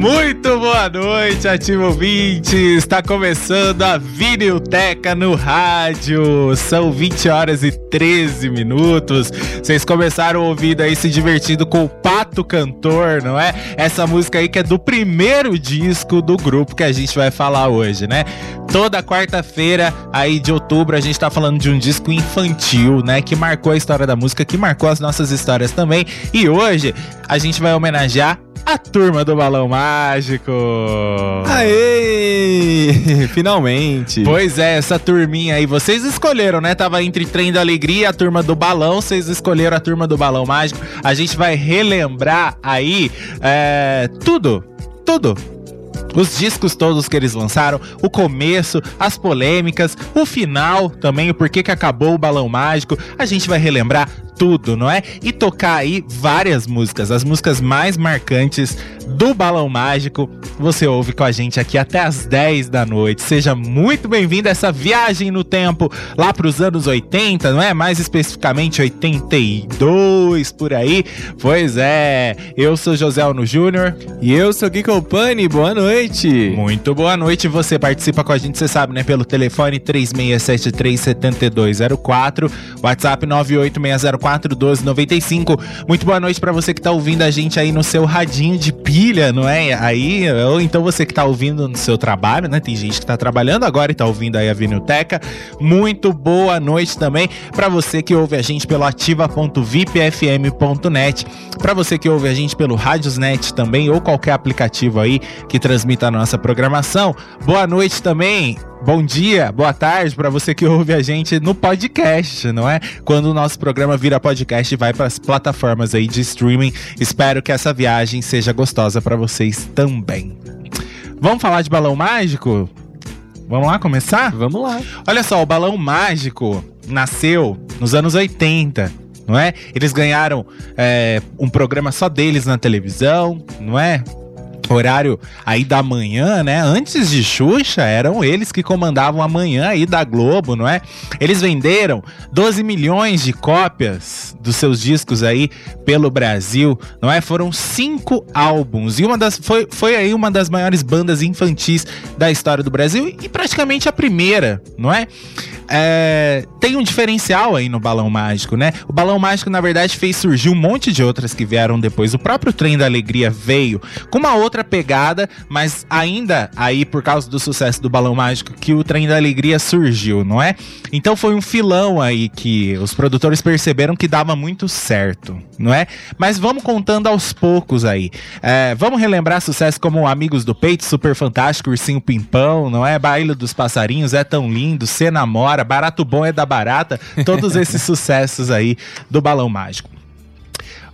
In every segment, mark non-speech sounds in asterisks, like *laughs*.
Muito noite, ativo ouvinte! Está começando a Vinilteca no rádio. São 20 horas e 13 minutos. Vocês começaram ouvindo aí se divertindo com o Pato Cantor, não é? Essa música aí que é do primeiro disco do grupo que a gente vai falar hoje, né? Toda quarta-feira aí de outubro a gente tá falando de um disco infantil, né? Que marcou a história da música, que marcou as nossas histórias também. E hoje a gente vai homenagear a turma do Balão Mágico. Aê! *laughs* Finalmente. Pois é, essa turminha aí, vocês escolheram, né? Tava entre Trem da Alegria e a turma do Balão, vocês escolheram a turma do Balão Mágico. A gente vai relembrar aí é, tudo, tudo os discos todos que eles lançaram, o começo, as polêmicas, o final também, o porquê que acabou o Balão Mágico. A gente vai relembrar tudo, não é? E tocar aí várias músicas, as músicas mais marcantes do Balão Mágico. Você ouve com a gente aqui até as 10 da noite. Seja muito bem-vindo a essa viagem no tempo lá para os anos 80, não é? Mais especificamente 82 por aí. Pois é, eu sou José Alno Júnior e eu sou Gui Company. Boa noite. Muito boa noite. Você participa com a gente, você sabe, né, pelo telefone 36737204, WhatsApp 98604 1295. Muito boa noite para você que tá ouvindo a gente aí no seu radinho de pilha, não é? Aí, ou então você que tá ouvindo no seu trabalho, né? Tem gente que tá trabalhando agora e tá ouvindo aí a Vinilteca. Muito boa noite também para você que ouve a gente pelo ativa.vipfm.net, para você que ouve a gente pelo Radiosnet também ou qualquer aplicativo aí que transmita a nossa programação. Boa noite também Bom dia, boa tarde para você que ouve a gente no podcast, não é? Quando o nosso programa vira podcast e vai para as plataformas aí de streaming. Espero que essa viagem seja gostosa para vocês também. Vamos falar de balão mágico? Vamos lá começar? Vamos lá. Olha só, o balão mágico nasceu nos anos 80 não é? Eles ganharam é, um programa só deles na televisão, não é? Horário aí da manhã, né? Antes de Xuxa, eram eles que comandavam a manhã aí da Globo, não é? Eles venderam 12 milhões de cópias dos seus discos aí pelo Brasil, não é? Foram cinco álbuns e uma das foi, foi aí uma das maiores bandas infantis da história do Brasil e praticamente a primeira, não é? É, tem um diferencial aí no Balão Mágico, né? O Balão Mágico, na verdade, fez surgir um monte de outras que vieram depois. O próprio Trem da Alegria veio com uma outra pegada, mas ainda aí, por causa do sucesso do Balão Mágico, que o Trem da Alegria surgiu, não é? Então foi um filão aí que os produtores perceberam que dava muito certo, não é? Mas vamos contando aos poucos aí. É, vamos relembrar sucessos como Amigos do Peito, Super Fantástico, Ursinho Pimpão, não é? Baile dos Passarinhos, É Tão Lindo, Cê Namora, Barato Bom é da Barata, todos esses sucessos aí do Balão Mágico.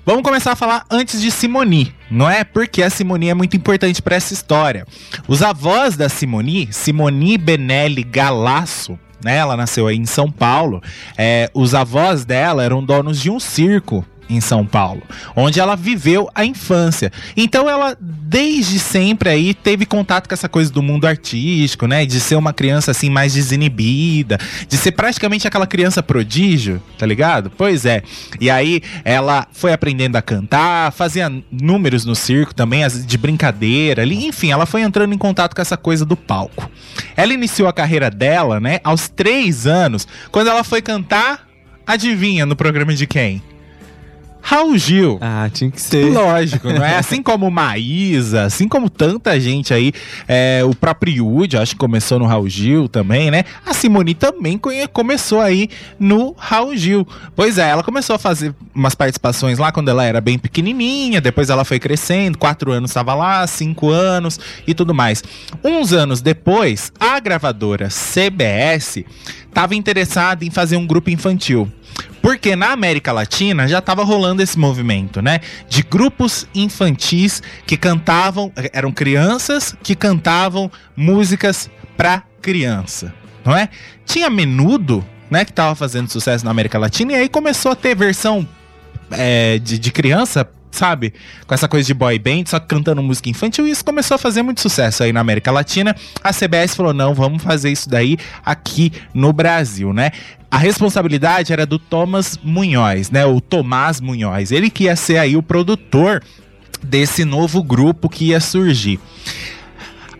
Vamos começar a falar antes de Simoni, não é? Porque a Simoni é muito importante para essa história. Os avós da Simoni, Simoni Benelli Galasso, né? Ela nasceu aí em São Paulo. É, os avós dela eram donos de um circo em São Paulo, onde ela viveu a infância. Então ela desde sempre aí teve contato com essa coisa do mundo artístico, né? De ser uma criança assim mais desinibida, de ser praticamente aquela criança prodígio, tá ligado? Pois é. E aí ela foi aprendendo a cantar, fazia números no circo também, de brincadeira ali, enfim, ela foi entrando em contato com essa coisa do palco. Ela iniciou a carreira dela, né, aos três anos, quando ela foi cantar, adivinha, no programa de quem? Raul Gil. Ah, tinha que ser. Lógico, não é? *laughs* Assim como Maísa, assim como tanta gente aí, é, o próprio Yudi, acho que começou no Raul Gil também, né? A Simone também começou aí no Raul Gil. Pois é, ela começou a fazer umas participações lá quando ela era bem pequenininha, depois ela foi crescendo, quatro anos estava lá, cinco anos e tudo mais. Uns anos depois, a gravadora CBS estava interessada em fazer um grupo infantil. Porque na América Latina já estava rolando esse movimento, né? De grupos infantis que cantavam, eram crianças que cantavam músicas para criança, não é? Tinha Menudo, né, que estava fazendo sucesso na América Latina, e aí começou a ter versão é, de, de criança sabe? Com essa coisa de boy band, só cantando música infantil, e isso começou a fazer muito sucesso aí na América Latina. A CBS falou: não, vamos fazer isso daí aqui no Brasil, né? A responsabilidade era do Thomas Munhoz, né? O Tomás Munhoz. Ele que ia ser aí o produtor desse novo grupo que ia surgir.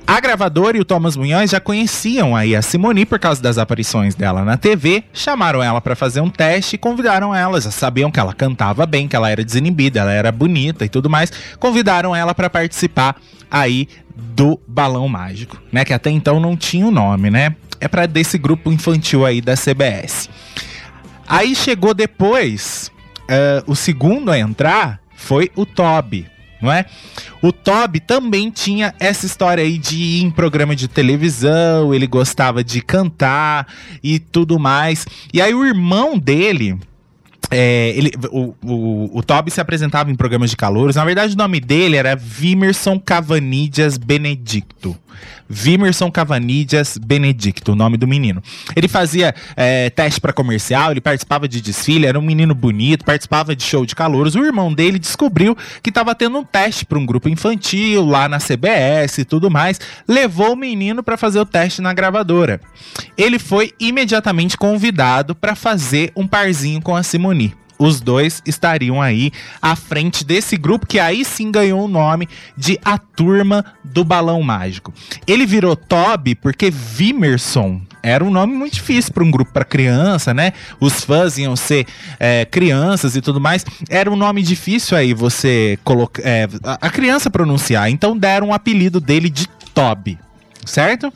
A gravadora e o Thomas Munhoz já conheciam aí a Simone por causa das aparições dela na TV, chamaram ela para fazer um teste e convidaram ela, já sabiam que ela cantava bem, que ela era desinibida, ela era bonita e tudo mais, convidaram ela para participar aí do Balão Mágico, né, que até então não tinha o nome, né? É para desse grupo infantil aí da CBS. Aí chegou depois, uh, o segundo a entrar foi o Toby, não é? O Toby também tinha essa história aí de ir em programa de televisão, ele gostava de cantar e tudo mais. E aí o irmão dele, é, ele, o, o, o Toby se apresentava em programas de calouros. Na verdade, o nome dele era Vimerson Cavanidias Benedicto. Vimerson Cavanidias Benedicto, o nome do menino. Ele fazia é, teste para comercial, ele participava de desfile, era um menino bonito, participava de show de calouros. O irmão dele descobriu que estava tendo um teste para um grupo infantil lá na CBS e tudo mais. Levou o menino para fazer o teste na gravadora. Ele foi imediatamente convidado para fazer um parzinho com a Simoni os dois estariam aí à frente desse grupo que aí sim ganhou o nome de A Turma do Balão Mágico. Ele virou Toby porque Vimerson era um nome muito difícil para um grupo para criança, né? Os fãs iam ser é, crianças e tudo mais. Era um nome difícil aí você colocar é, a criança pronunciar. Então deram o um apelido dele de Toby, certo?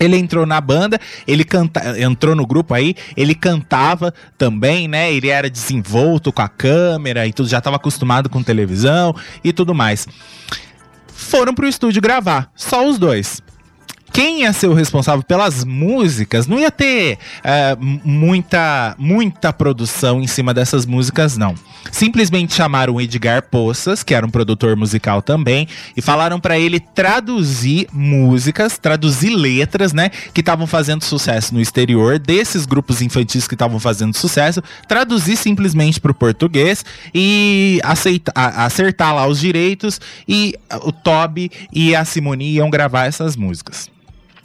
Ele entrou na banda, ele canta, entrou no grupo aí, ele cantava também, né? Ele era desenvolto com a câmera e tudo, já estava acostumado com televisão e tudo mais. Foram pro estúdio gravar, só os dois quem ia ser o responsável pelas músicas não ia ter uh, muita, muita produção em cima dessas músicas, não. Simplesmente chamaram o Edgar Poças, que era um produtor musical também, e falaram para ele traduzir músicas, traduzir letras, né, que estavam fazendo sucesso no exterior, desses grupos infantis que estavam fazendo sucesso, traduzir simplesmente para o português e aceitar, acertar lá os direitos, e o Toby e a Simone iam gravar essas músicas.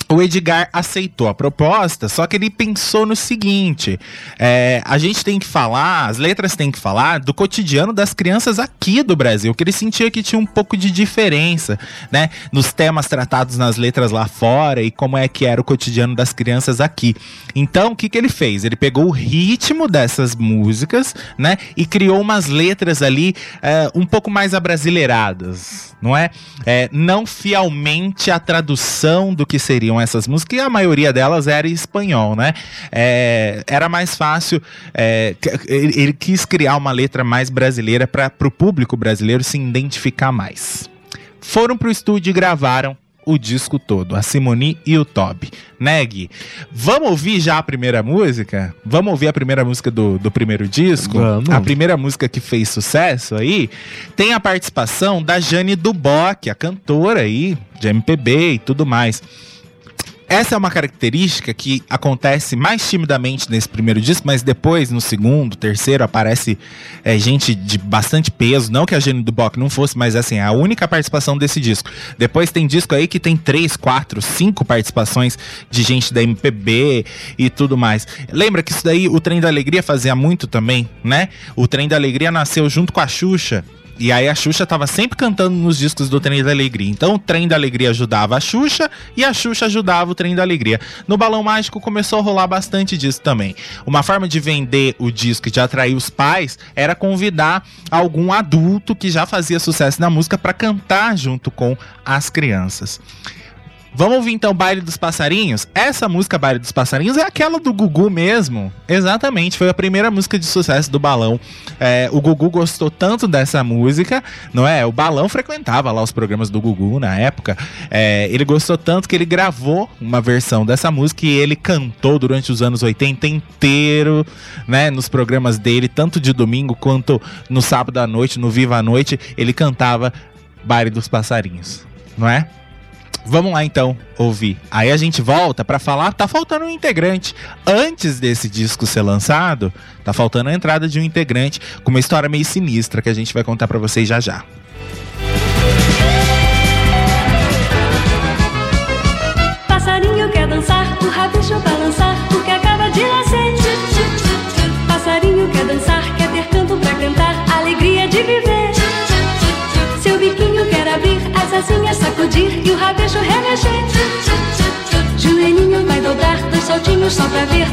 O Edgar aceitou a proposta, só que ele pensou no seguinte: é, a gente tem que falar, as letras têm que falar do cotidiano das crianças aqui do Brasil, que ele sentia que tinha um pouco de diferença, né, nos temas tratados nas letras lá fora e como é que era o cotidiano das crianças aqui. Então, o que, que ele fez? Ele pegou o ritmo dessas músicas, né, e criou umas letras ali é, um pouco mais abrasileiradas, não é? é? Não fielmente a tradução do que seriam essas músicas, e a maioria delas era em espanhol, né? É, era mais fácil. É, ele, ele, quis criar uma letra mais brasileira para o público brasileiro se identificar mais. Foram para o estúdio e gravaram o disco todo, a Simone e o Toby. Neg, vamos ouvir já a primeira música? Vamos ouvir a primeira música do, do primeiro disco? Vamos. A primeira música que fez sucesso aí tem a participação da Jane Duboc, a cantora aí de MPB e tudo mais. Essa é uma característica que acontece mais timidamente nesse primeiro disco, mas depois, no segundo, terceiro, aparece é, gente de bastante peso. Não que a Gênio do Bock não fosse, mas assim, é a única participação desse disco. Depois tem disco aí que tem três, quatro, cinco participações de gente da MPB e tudo mais. Lembra que isso daí o Trem da Alegria fazia muito também, né? O Trem da Alegria nasceu junto com a Xuxa. E aí a Xuxa tava sempre cantando nos discos do Trem da Alegria. Então o Trem da Alegria ajudava a Xuxa e a Xuxa ajudava o Trem da Alegria. No Balão Mágico começou a rolar bastante disso também. Uma forma de vender o disco e de atrair os pais era convidar algum adulto que já fazia sucesso na música para cantar junto com as crianças. Vamos ouvir então Baile dos Passarinhos? Essa música Baile dos Passarinhos é aquela do Gugu mesmo. Exatamente, foi a primeira música de sucesso do Balão. É, o Gugu gostou tanto dessa música, não é? O Balão frequentava lá os programas do Gugu na época. É, ele gostou tanto que ele gravou uma versão dessa música e ele cantou durante os anos 80 inteiro, né? Nos programas dele, tanto de domingo quanto no sábado à noite, no Viva à Noite, ele cantava Baile dos Passarinhos, não é? Vamos lá então ouvir. Aí a gente volta para falar, tá faltando um integrante. Antes desse disco ser lançado, tá faltando a entrada de um integrante com uma história meio sinistra que a gente vai contar para vocês já já. Passarinho asinhas sacudir e o rabicho remexer. Joelhinho vai dobrar, dois saltinhos só pra ver,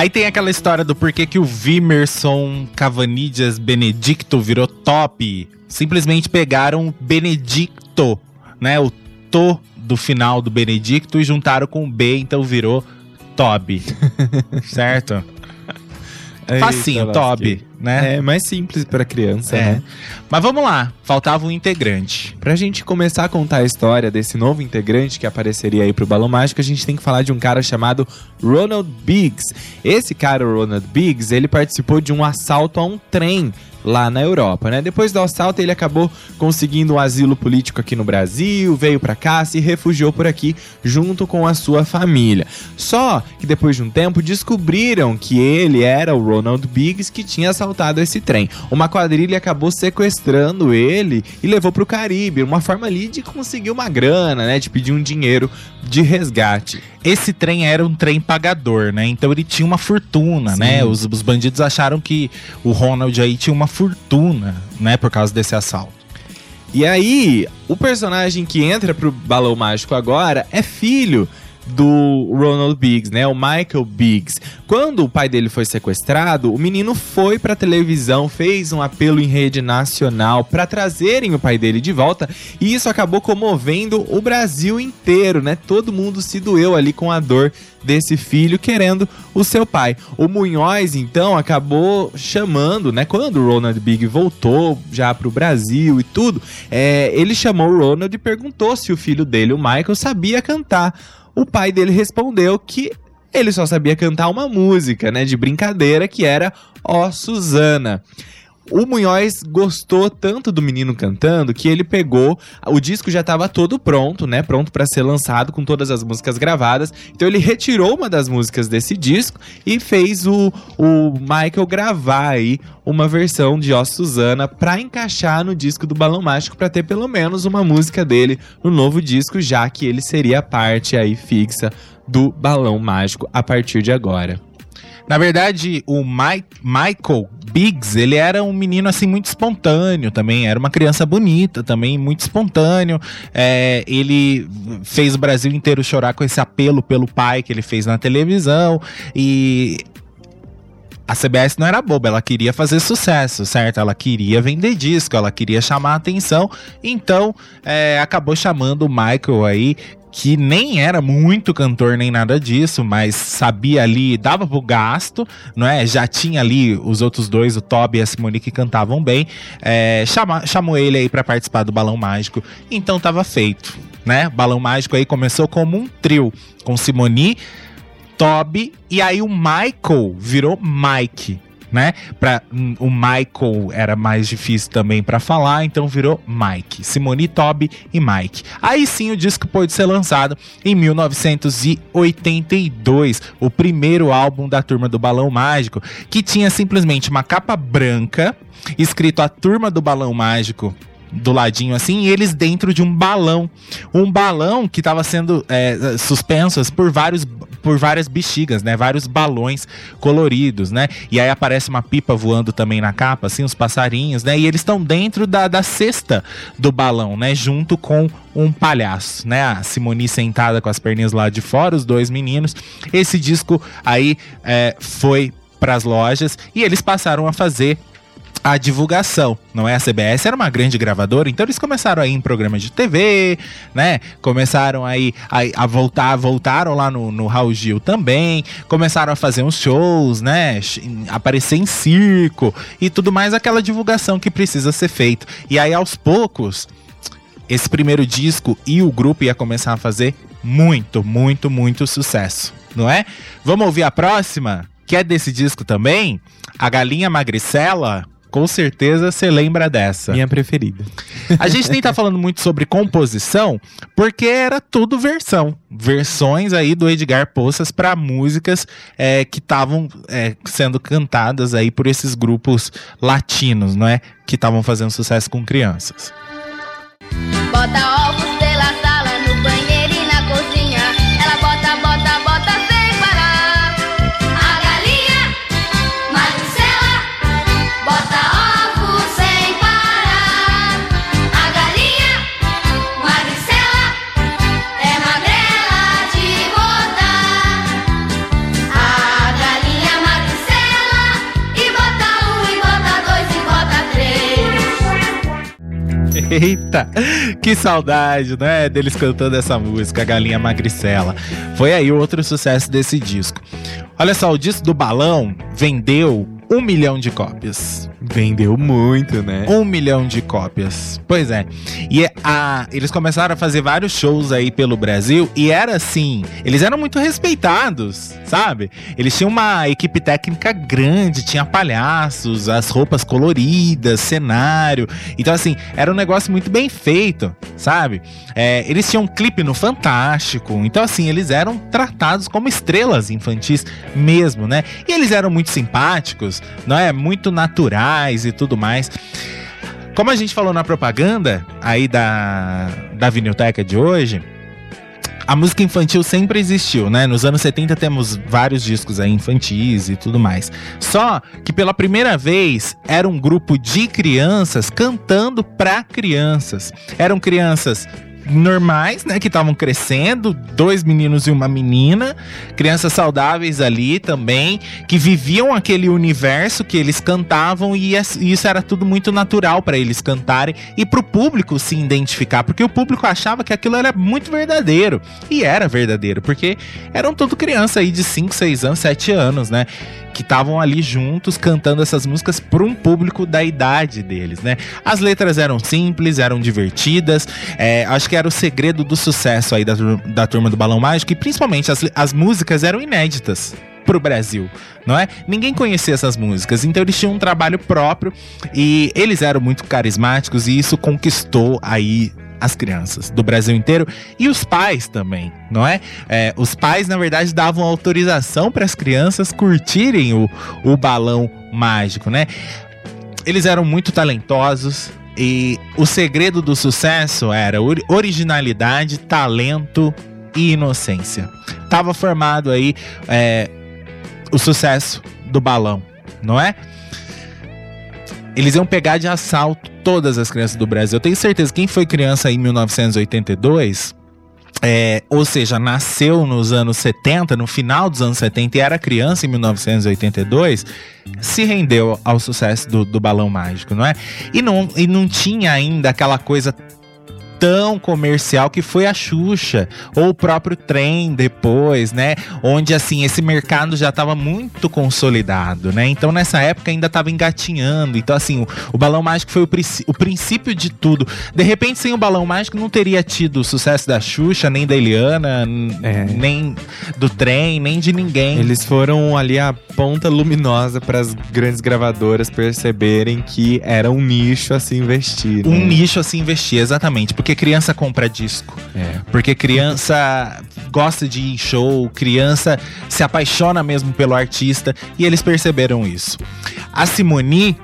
Aí tem aquela história do porquê que o Vimerson Cavanidias Benedicto virou top. Simplesmente pegaram Benedicto, né? O to do final do Benedicto e juntaram com o B, então virou Toby. *laughs* certo? Facinho, Eita, Toby, né? É mais simples pra criança, É. né? Mas vamos lá, faltava um integrante. Pra gente começar a contar a história desse novo integrante que apareceria aí pro Balão Mágico, a gente tem que falar de um cara chamado Ronald Biggs. Esse cara, o Ronald Biggs, ele participou de um assalto a um trem lá na Europa, né? Depois do assalto, ele acabou conseguindo um asilo político aqui no Brasil, veio pra cá, se refugiou por aqui junto com a sua família. Só que depois de um tempo descobriram que ele era o Ronald Biggs que tinha assaltado esse trem. Uma quadrilha acabou sequestrando ele e levou pro Caribe, uma forma ali de conseguir uma grana, né? De pedir um dinheiro de resgate. Esse trem era um trem pagador, né? Então ele tinha uma fortuna, Sim. né? Os, os bandidos acharam que o Ronald aí tinha uma fortuna, né? Por causa desse assalto. E aí, o personagem que entra pro Balão Mágico agora é filho do Ronald Biggs, né? O Michael Biggs. Quando o pai dele foi sequestrado, o menino foi pra televisão, fez um apelo em rede nacional pra trazerem o pai dele de volta, e isso acabou comovendo o Brasil inteiro, né? Todo mundo se doeu ali com a dor desse filho querendo o seu pai. O Munhoz então acabou chamando, né? Quando o Ronald Big voltou já pro Brasil e tudo, é, ele chamou o Ronald e perguntou se o filho dele, o Michael, sabia cantar. O pai dele respondeu que ele só sabia cantar uma música, né, de brincadeira que era Ó Susana. O Munhoz gostou tanto do menino cantando que ele pegou, o disco já estava todo pronto, né, pronto para ser lançado com todas as músicas gravadas. Então ele retirou uma das músicas desse disco e fez o, o Michael gravar aí uma versão de Ó Susana para encaixar no disco do Balão Mágico para ter pelo menos uma música dele no novo disco, já que ele seria parte aí fixa do Balão Mágico a partir de agora. Na verdade, o Mi- Michael Biggs, ele era um menino assim muito espontâneo também, era uma criança bonita também, muito espontâneo. É, ele fez o Brasil inteiro chorar com esse apelo pelo pai que ele fez na televisão e a CBS não era boba, ela queria fazer sucesso, certo? Ela queria vender disco, ela queria chamar atenção, então é, acabou chamando o Michael aí que nem era muito cantor nem nada disso, mas sabia ali, dava pro gasto, não é? Já tinha ali os outros dois, o Toby e a Simone, que cantavam bem. É, chama, chamou ele aí para participar do Balão Mágico. Então tava feito, né? Balão Mágico aí começou como um trio, com Simone, Toby e aí o Michael virou Mike né? Pra, o Michael era mais difícil também para falar, então virou Mike. Simone Toby e Mike. Aí sim o disco pôde ser lançado em 1982, o primeiro álbum da turma do Balão Mágico, que tinha simplesmente uma capa branca escrito a turma do Balão Mágico do ladinho assim, e eles dentro de um balão. Um balão que estava sendo é, suspenso por vários por várias bexigas, né? Vários balões coloridos, né? E aí aparece uma pipa voando também na capa, assim, os passarinhos, né? E eles estão dentro da, da cesta do balão, né? Junto com um palhaço, né? A Simone sentada com as perninhas lá de fora, os dois meninos. Esse disco aí é, foi para as lojas e eles passaram a fazer a divulgação, não é? A CBS era uma grande gravadora, então eles começaram aí em programas de TV, né? Começaram aí a, a voltar, voltaram lá no, no Raul Gil também, começaram a fazer uns shows, né? Aparecer em circo e tudo mais, aquela divulgação que precisa ser feito. E aí aos poucos, esse primeiro disco e o grupo ia começar a fazer muito, muito, muito sucesso, não é? Vamos ouvir a próxima? Que é desse disco também? A Galinha Magricela com certeza você lembra dessa. Minha preferida. A gente nem tá falando muito sobre composição, porque era tudo versão. Versões aí do Edgar Poças para músicas é, que estavam é, sendo cantadas aí por esses grupos latinos, não é? Que estavam fazendo sucesso com crianças. Bota ovos Eita, que saudade, né? Deles cantando essa música, Galinha Magricela. Foi aí outro sucesso desse disco. Olha só, o disco do Balão vendeu um milhão de cópias. Vendeu muito, né? Um milhão de cópias. Pois é. E a, eles começaram a fazer vários shows aí pelo Brasil e era assim, eles eram muito respeitados, sabe? Eles tinham uma equipe técnica grande, tinha palhaços, as roupas coloridas, cenário. Então, assim, era um negócio muito bem feito, sabe? É, eles tinham um clipe no Fantástico. Então, assim, eles eram tratados como estrelas infantis mesmo, né? E eles eram muito simpáticos, não é? Muito naturais e tudo mais. Como a gente falou na propaganda aí da, da Vinilteca de hoje, a música infantil sempre existiu, né? Nos anos 70 temos vários discos aí infantis e tudo mais. Só que pela primeira vez era um grupo de crianças cantando para crianças. Eram crianças normais, né, que estavam crescendo, dois meninos e uma menina, crianças saudáveis ali também, que viviam aquele universo que eles cantavam e isso era tudo muito natural para eles cantarem e para o público se identificar, porque o público achava que aquilo era muito verdadeiro e era verdadeiro, porque eram tudo criança aí de 5, 6 anos, 7 anos, né? Que estavam ali juntos cantando essas músicas para um público da idade deles, né? As letras eram simples, eram divertidas, é, acho que era o segredo do sucesso aí da, da turma do Balão Mágico e principalmente as, as músicas eram inéditas pro Brasil, não é? Ninguém conhecia essas músicas, então eles tinham um trabalho próprio e eles eram muito carismáticos e isso conquistou aí as crianças do Brasil inteiro e os pais também, não é? é os pais, na verdade, davam autorização para as crianças curtirem o, o balão mágico, né? Eles eram muito talentosos, e o segredo do sucesso era originalidade, talento e inocência. Tava formado aí é, o sucesso do balão, não é? Eles iam pegar de assalto todas as crianças do Brasil. Eu tenho certeza que quem foi criança em 1982 é, ou seja, nasceu nos anos 70, no final dos anos 70 e era criança em 1982, se rendeu ao sucesso do, do Balão Mágico, não é? E não, e não tinha ainda aquela coisa tão comercial que foi a Xuxa, ou o próprio trem depois, né? Onde assim, esse mercado já estava muito consolidado, né? Então nessa época ainda estava engatinhando. Então assim, o, o Balão Mágico foi o, o, princípio de tudo. De repente, sem o Balão Mágico não teria tido o sucesso da Xuxa, nem da Eliana, é. nem do trem, nem de ninguém. Eles foram ali a ponta luminosa para as grandes gravadoras perceberem que era um nicho a se investir. Né? Um nicho a se investir, exatamente. Porque criança compra disco. É. Porque criança gosta de ir em show, criança se apaixona mesmo pelo artista e eles perceberam isso. A Simone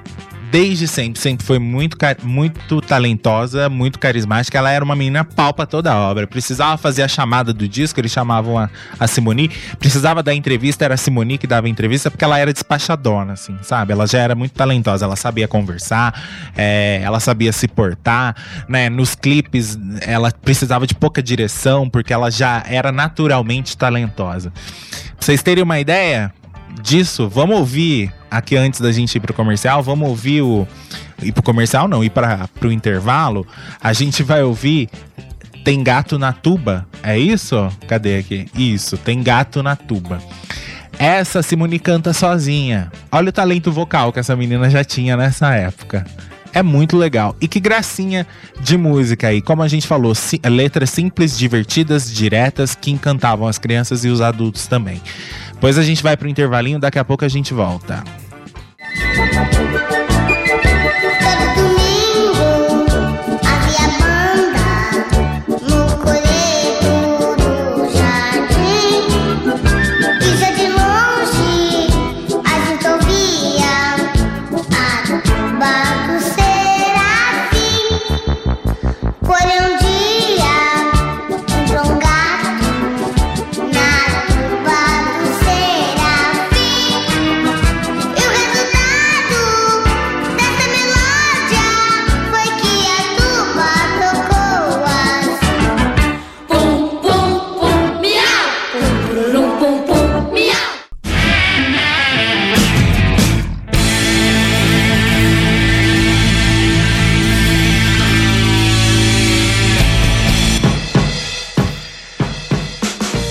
desde sempre, sempre foi muito, muito talentosa, muito carismática. Ela era uma menina pau pra toda a obra. Precisava fazer a chamada do disco, eles chamavam a, a Simone. Precisava dar entrevista, era a Simone que dava entrevista, porque ela era despachadona, assim, sabe? Ela já era muito talentosa, ela sabia conversar, é, ela sabia se portar, né? Nos clipes, ela precisava de pouca direção, porque ela já era naturalmente talentosa. Pra vocês terem uma ideia, disso, vamos ouvir aqui antes da gente ir pro comercial, vamos ouvir o. Ir pro comercial, não, ir para pro intervalo. A gente vai ouvir Tem Gato na Tuba. É isso? Cadê aqui? Isso, Tem Gato na Tuba. Essa Simone canta sozinha. Olha o talento vocal que essa menina já tinha nessa época. É muito legal. E que gracinha de música aí. Como a gente falou, si letras simples, divertidas, diretas, que encantavam as crianças e os adultos também. Pois a gente vai pro intervalinho, daqui a pouco a gente volta.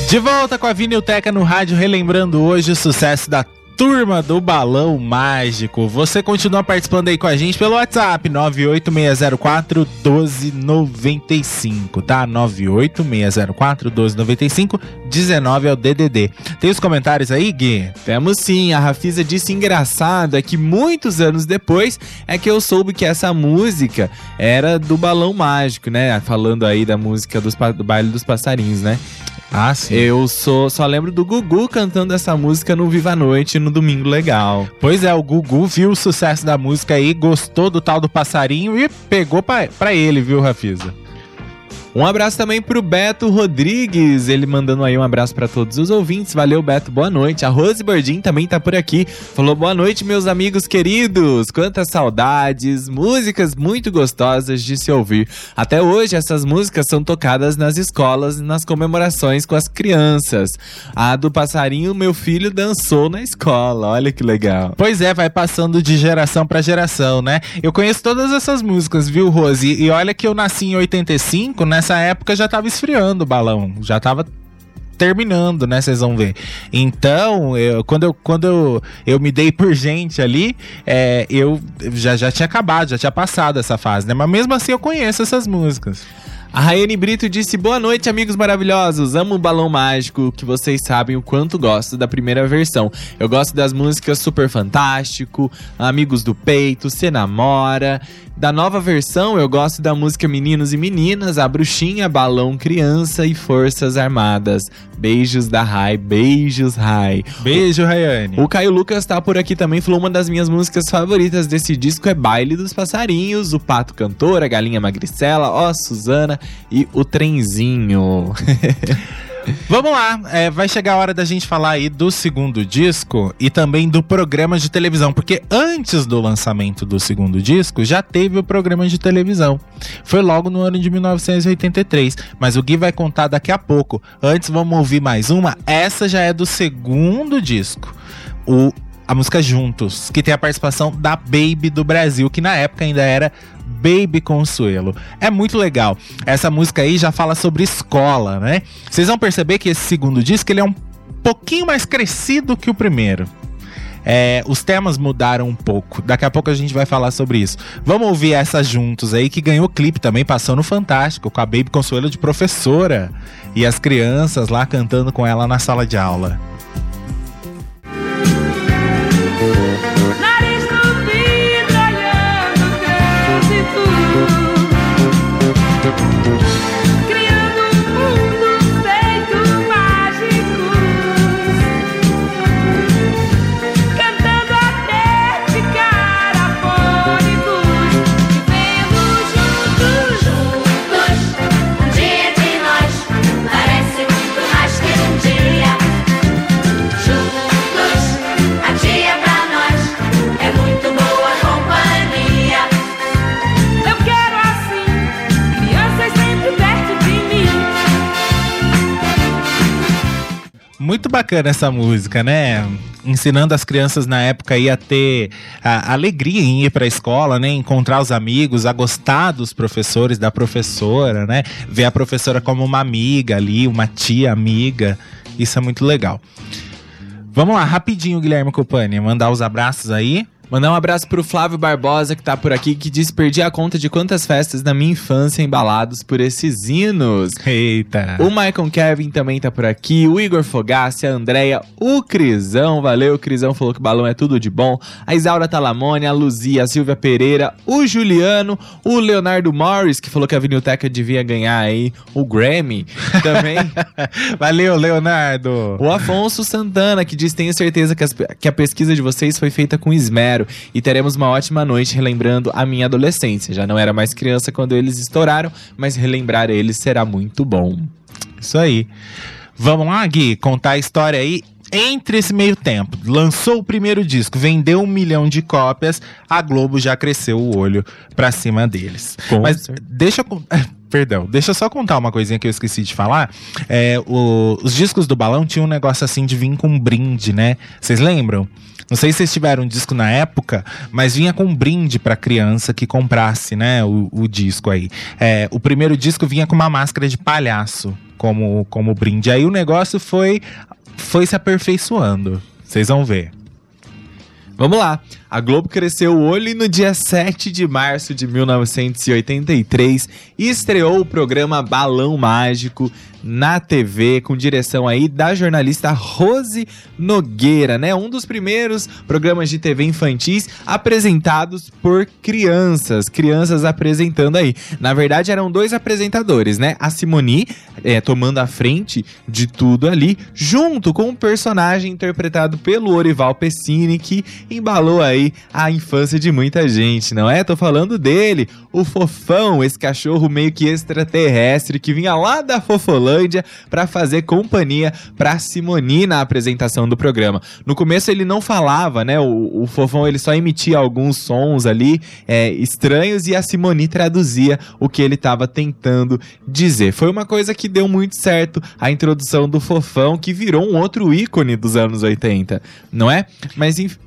De volta com a Vinilteca no rádio, relembrando hoje o sucesso da Turma do Balão Mágico. Você continua participando aí com a gente pelo WhatsApp 98604 1295, tá? 98604 1295, 19 é o DDD. Tem os comentários aí, Gui? Temos sim. A Rafisa disse engraçado é que muitos anos depois é que eu soube que essa música era do Balão Mágico, né? Falando aí da música dos, do Baile dos Passarinhos, né? Ah, sim. Eu sou, só lembro do Gugu cantando essa música no Viva a Noite no Domingo Legal. Pois é, o Gugu viu o sucesso da música aí, gostou do tal do passarinho e pegou pra, pra ele, viu, Rafisa? Um abraço também pro Beto Rodrigues, ele mandando aí um abraço para todos os ouvintes. Valeu, Beto, boa noite. A Rose Bordim também tá por aqui. Falou boa noite, meus amigos queridos. Quantas saudades, músicas muito gostosas de se ouvir. Até hoje, essas músicas são tocadas nas escolas e nas comemorações com as crianças. A do passarinho, meu filho dançou na escola. Olha que legal. Pois é, vai passando de geração para geração, né? Eu conheço todas essas músicas, viu, Rose? E olha que eu nasci em 85, né? Nessa época já tava esfriando o balão, já tava terminando, né? Vocês vão ver. Então, eu, quando, eu, quando eu, eu me dei por gente ali, é, eu já, já tinha acabado, já tinha passado essa fase, né? Mas mesmo assim eu conheço essas músicas. A Raiane Brito disse: Boa noite, amigos maravilhosos. Amo o Balão Mágico, que vocês sabem o quanto gosto da primeira versão. Eu gosto das músicas Super Fantástico, Amigos do Peito, Se Namora. Da nova versão, eu gosto da música Meninos e Meninas, A Bruxinha, Balão Criança e Forças Armadas. Beijos da Rai, beijos Rai. Beijo, Rayane. O Caio Lucas tá por aqui também, falou uma das minhas músicas favoritas desse disco é Baile dos Passarinhos, O Pato Cantor, A Galinha Magricela, Ó Suzana e O Trenzinho. *laughs* Vamos lá, é, vai chegar a hora da gente falar aí do segundo disco e também do programa de televisão, porque antes do lançamento do segundo disco já teve o programa de televisão. Foi logo no ano de 1983, mas o Gui vai contar daqui a pouco. Antes vamos ouvir mais uma. Essa já é do segundo disco. O a música Juntos, que tem a participação da Baby do Brasil, que na época ainda era Baby Consuelo. É muito legal. Essa música aí já fala sobre escola, né? Vocês vão perceber que esse segundo disco ele é um pouquinho mais crescido que o primeiro. É, os temas mudaram um pouco. Daqui a pouco a gente vai falar sobre isso. Vamos ouvir essa juntos aí, que ganhou clipe também, passou no Fantástico, com a Baby Consuelo de professora. E as crianças lá cantando com ela na sala de aula. Muito bacana essa música, né? Ensinando as crianças na época aí a ter a alegria em ir pra escola, né? Encontrar os amigos, a gostar dos professores, da professora, né? Ver a professora como uma amiga ali, uma tia amiga. Isso é muito legal. Vamos lá, rapidinho, Guilherme Copani, mandar os abraços aí. Mandar um abraço pro Flávio Barbosa, que tá por aqui, que diz: perdi a conta de quantas festas na minha infância embalados por esses hinos. Eita. O Michael Kevin também tá por aqui, o Igor Fogassi, a Andrea, o Crisão, valeu, o Crisão falou que balão é tudo de bom, a Isaura Talamone, a Luzia, a Silvia Pereira, o Juliano, o Leonardo Morris, que falou que a Vinilteca devia ganhar aí o Grammy, *laughs* também Valeu, Leonardo. o Afonso Santana, que diz: Tenho certeza que, as- que a pesquisa de vocês foi feita com esmero e teremos uma ótima noite relembrando a minha adolescência. Já não era mais criança quando eles estouraram, mas relembrar eles será muito bom. Isso aí. Vamos lá, Gui, contar a história aí. Entre esse meio tempo, lançou o primeiro disco, vendeu um milhão de cópias, a Globo já cresceu o olho pra cima deles. Com Mas certeza. deixa eu. *laughs* Perdão, deixa eu só contar uma coisinha que eu esqueci de falar. É, o- os discos do balão tinham um negócio assim de vir com um brinde, né? Vocês lembram? Não sei se vocês tiveram um disco na época, mas vinha com um brinde pra criança que comprasse, né, o, o disco aí. É, o primeiro disco vinha com uma máscara de palhaço como, como brinde. Aí o negócio foi, foi se aperfeiçoando. Vocês vão ver. Vamos lá. A Globo cresceu o olho e no dia 7 de março de 1983 estreou o programa Balão Mágico na TV, com direção aí da jornalista Rose Nogueira, né? Um dos primeiros programas de TV infantis apresentados por crianças, crianças apresentando aí. Na verdade, eram dois apresentadores, né? A Simoni, é, tomando a frente de tudo ali, junto com um personagem interpretado pelo Orival Pessini, que embalou aí a infância de muita gente, não é? Tô falando dele, o Fofão, esse cachorro meio que extraterrestre que vinha lá da Fofolândia pra fazer companhia pra Simoni na apresentação do programa. No começo ele não falava, né? O, o Fofão ele só emitia alguns sons ali é, estranhos e a Simoni traduzia o que ele tava tentando dizer. Foi uma coisa que deu muito certo a introdução do Fofão, que virou um outro ícone dos anos 80, não é? Mas enfim.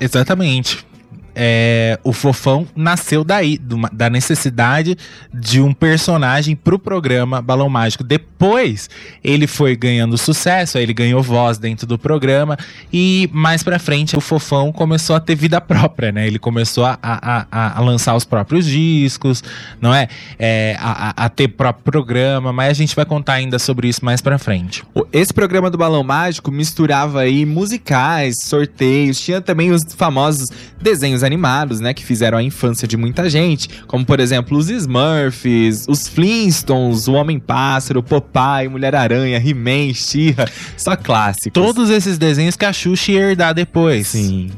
Exatamente. É, o Fofão nasceu daí, da necessidade de um personagem pro programa Balão Mágico. Depois ele foi ganhando sucesso, aí ele ganhou voz dentro do programa e mais pra frente o Fofão começou a ter vida própria, né? Ele começou a, a, a- a lançar os próprios discos, não é? É, a, ter próprio programa, mas a gente vai contar ainda sobre isso mais pra frente. Esse programa do Balão Mágico misturava aí musicais, sorteios, tinha também os famosos desenhos animados, né, que fizeram a infância de muita gente, como por exemplo os Smurfs, os Flintstones, o Homem-Pássaro, Popeye, Mulher-Aranha, He-Man, She-Ra, só clássicos. Todos esses desenhos que a Xuxa ia herdar depois. Sim.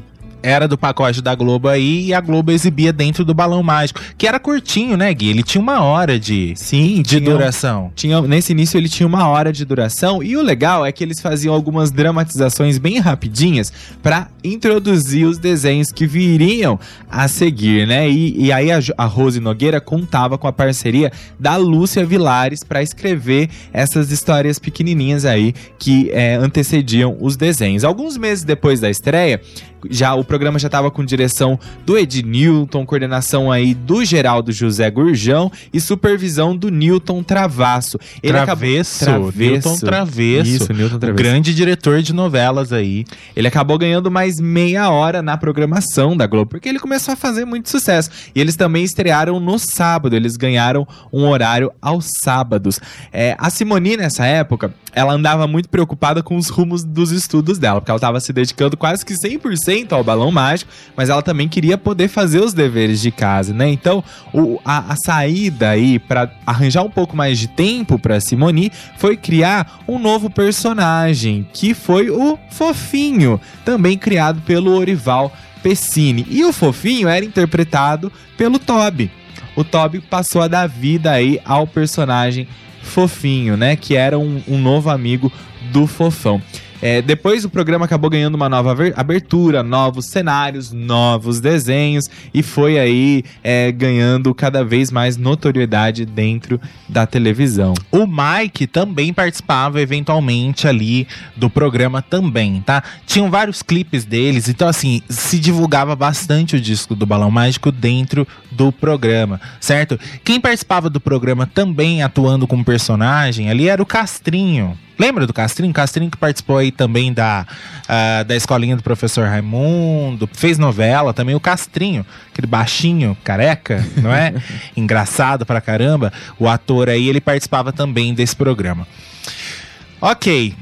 Era do pacote da Globo aí e a Globo exibia dentro do balão mágico. Que era curtinho, né, Gui? Ele tinha uma hora de, Sim, de tinha- duração. Tinha, nesse início ele tinha uma hora de duração e o legal é que eles faziam algumas dramatizações bem rapidinhas pra introduzir os desenhos que viriam a seguir, né? E, e aí a, a Rose Nogueira contava com a parceria da Lúcia Vilares pra escrever essas histórias pequenininhas aí que é, antecediam os desenhos. Alguns meses depois da estreia, já o programa programa já tava com direção do Ed Newton, coordenação aí do Geraldo José Gurjão e supervisão do Newton Travasso. Ele acabou- Travesso, Travesso. Newton Travesso. Isso, Newton Travesso. grande diretor de novelas aí. Ele acabou ganhando mais meia hora na programação da Globo, porque ele começou a fazer muito sucesso. E eles também estrearam no sábado, eles ganharam um horário aos sábados. É, a Simone, nessa época, ela andava muito preocupada com os rumos dos estudos dela, porque ela estava se dedicando quase que 100% ao balão mágico, mas ela também queria poder fazer os deveres de casa, né? Então, o- a, a saída aí para arranjar um pouco mais de tempo para Simone foi criar um novo personagem, que foi o Fofinho, também criado pelo Orival Pessini. E o Fofinho era interpretado pelo Toby. O Toby passou a dar vida aí ao personagem Fofinho, né? Que era um, um novo amigo do Fofão. É, depois o programa acabou ganhando uma nova abertura, novos cenários, novos desenhos e foi aí é, ganhando cada vez mais notoriedade dentro da televisão. O Mike também participava eventualmente ali do programa também, tá? Tinham vários clipes deles, então assim, se divulgava bastante o disco do Balão Mágico dentro do programa, certo? Quem participava do programa também atuando como personagem ali era o Castrinho. Lembra do Castrinho? Castrinho que participou aí também da, ah, da escolinha do professor Raimundo, fez novela também, o Castrinho, aquele baixinho, careca, não é? *laughs* Engraçado pra caramba. O ator aí, ele participava também desse programa. Ok,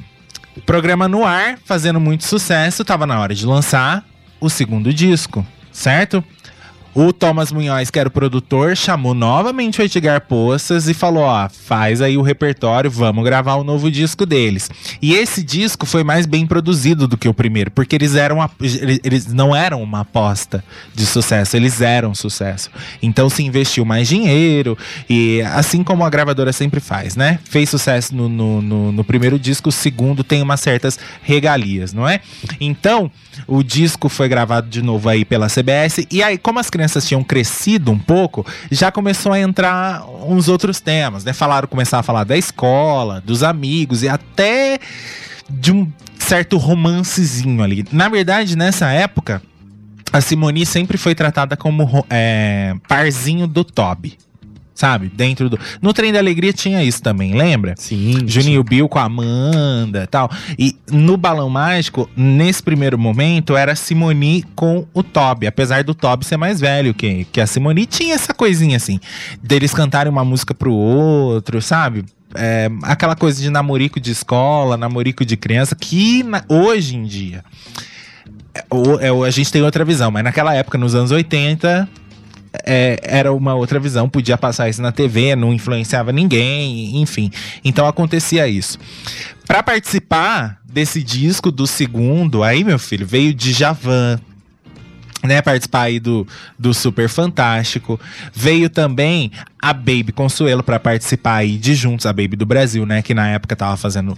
programa no ar, fazendo muito sucesso, tava na hora de lançar o segundo disco, certo? O Thomas Munhoz, que era o produtor, chamou novamente o Edgar Poças e falou: Ó, faz aí o repertório, vamos gravar o novo disco deles. E esse disco foi mais bem produzido do que o primeiro, porque eles eram a- eles não eram uma aposta de sucesso, eles eram sucesso. Então se investiu mais dinheiro, e assim como a gravadora sempre faz, né? Fez sucesso no, no, no- no primeiro disco, o segundo tem umas certas regalias, não é? Então, o disco foi gravado de novo aí pela CBS, e aí, como as crianças tinham crescido um pouco, já começou a entrar uns outros temas, né? Falaram, começaram a falar da escola, dos amigos e até de um certo romancezinho ali. Na verdade, nessa época, a Simone sempre foi tratada como é, parzinho do Toby. Sabe? Dentro do. No Trem da Alegria tinha isso também, lembra? Sim. Juninho Bill com a Amanda e tal. E no Balão Mágico, nesse primeiro momento, era a Simone com o Toby. Apesar do Toby ser mais velho que, que a Simone, tinha essa coisinha assim. Deles cantarem uma música pro outro, sabe? É, aquela coisa de namorico de escola, namorico de criança, que na- hoje em dia. é, é, a gente tem outra visão, mas naquela época, nos anos 80, é, era uma outra visão, podia passar isso na TV, não influenciava ninguém, enfim. Então acontecia isso. Pra participar desse disco do segundo, aí, meu filho, veio Djavan, né, participar aí do, do Super Fantástico. Veio também a Baby Consuelo pra participar aí de Juntos, a Baby do Brasil, né, que na época tava fazendo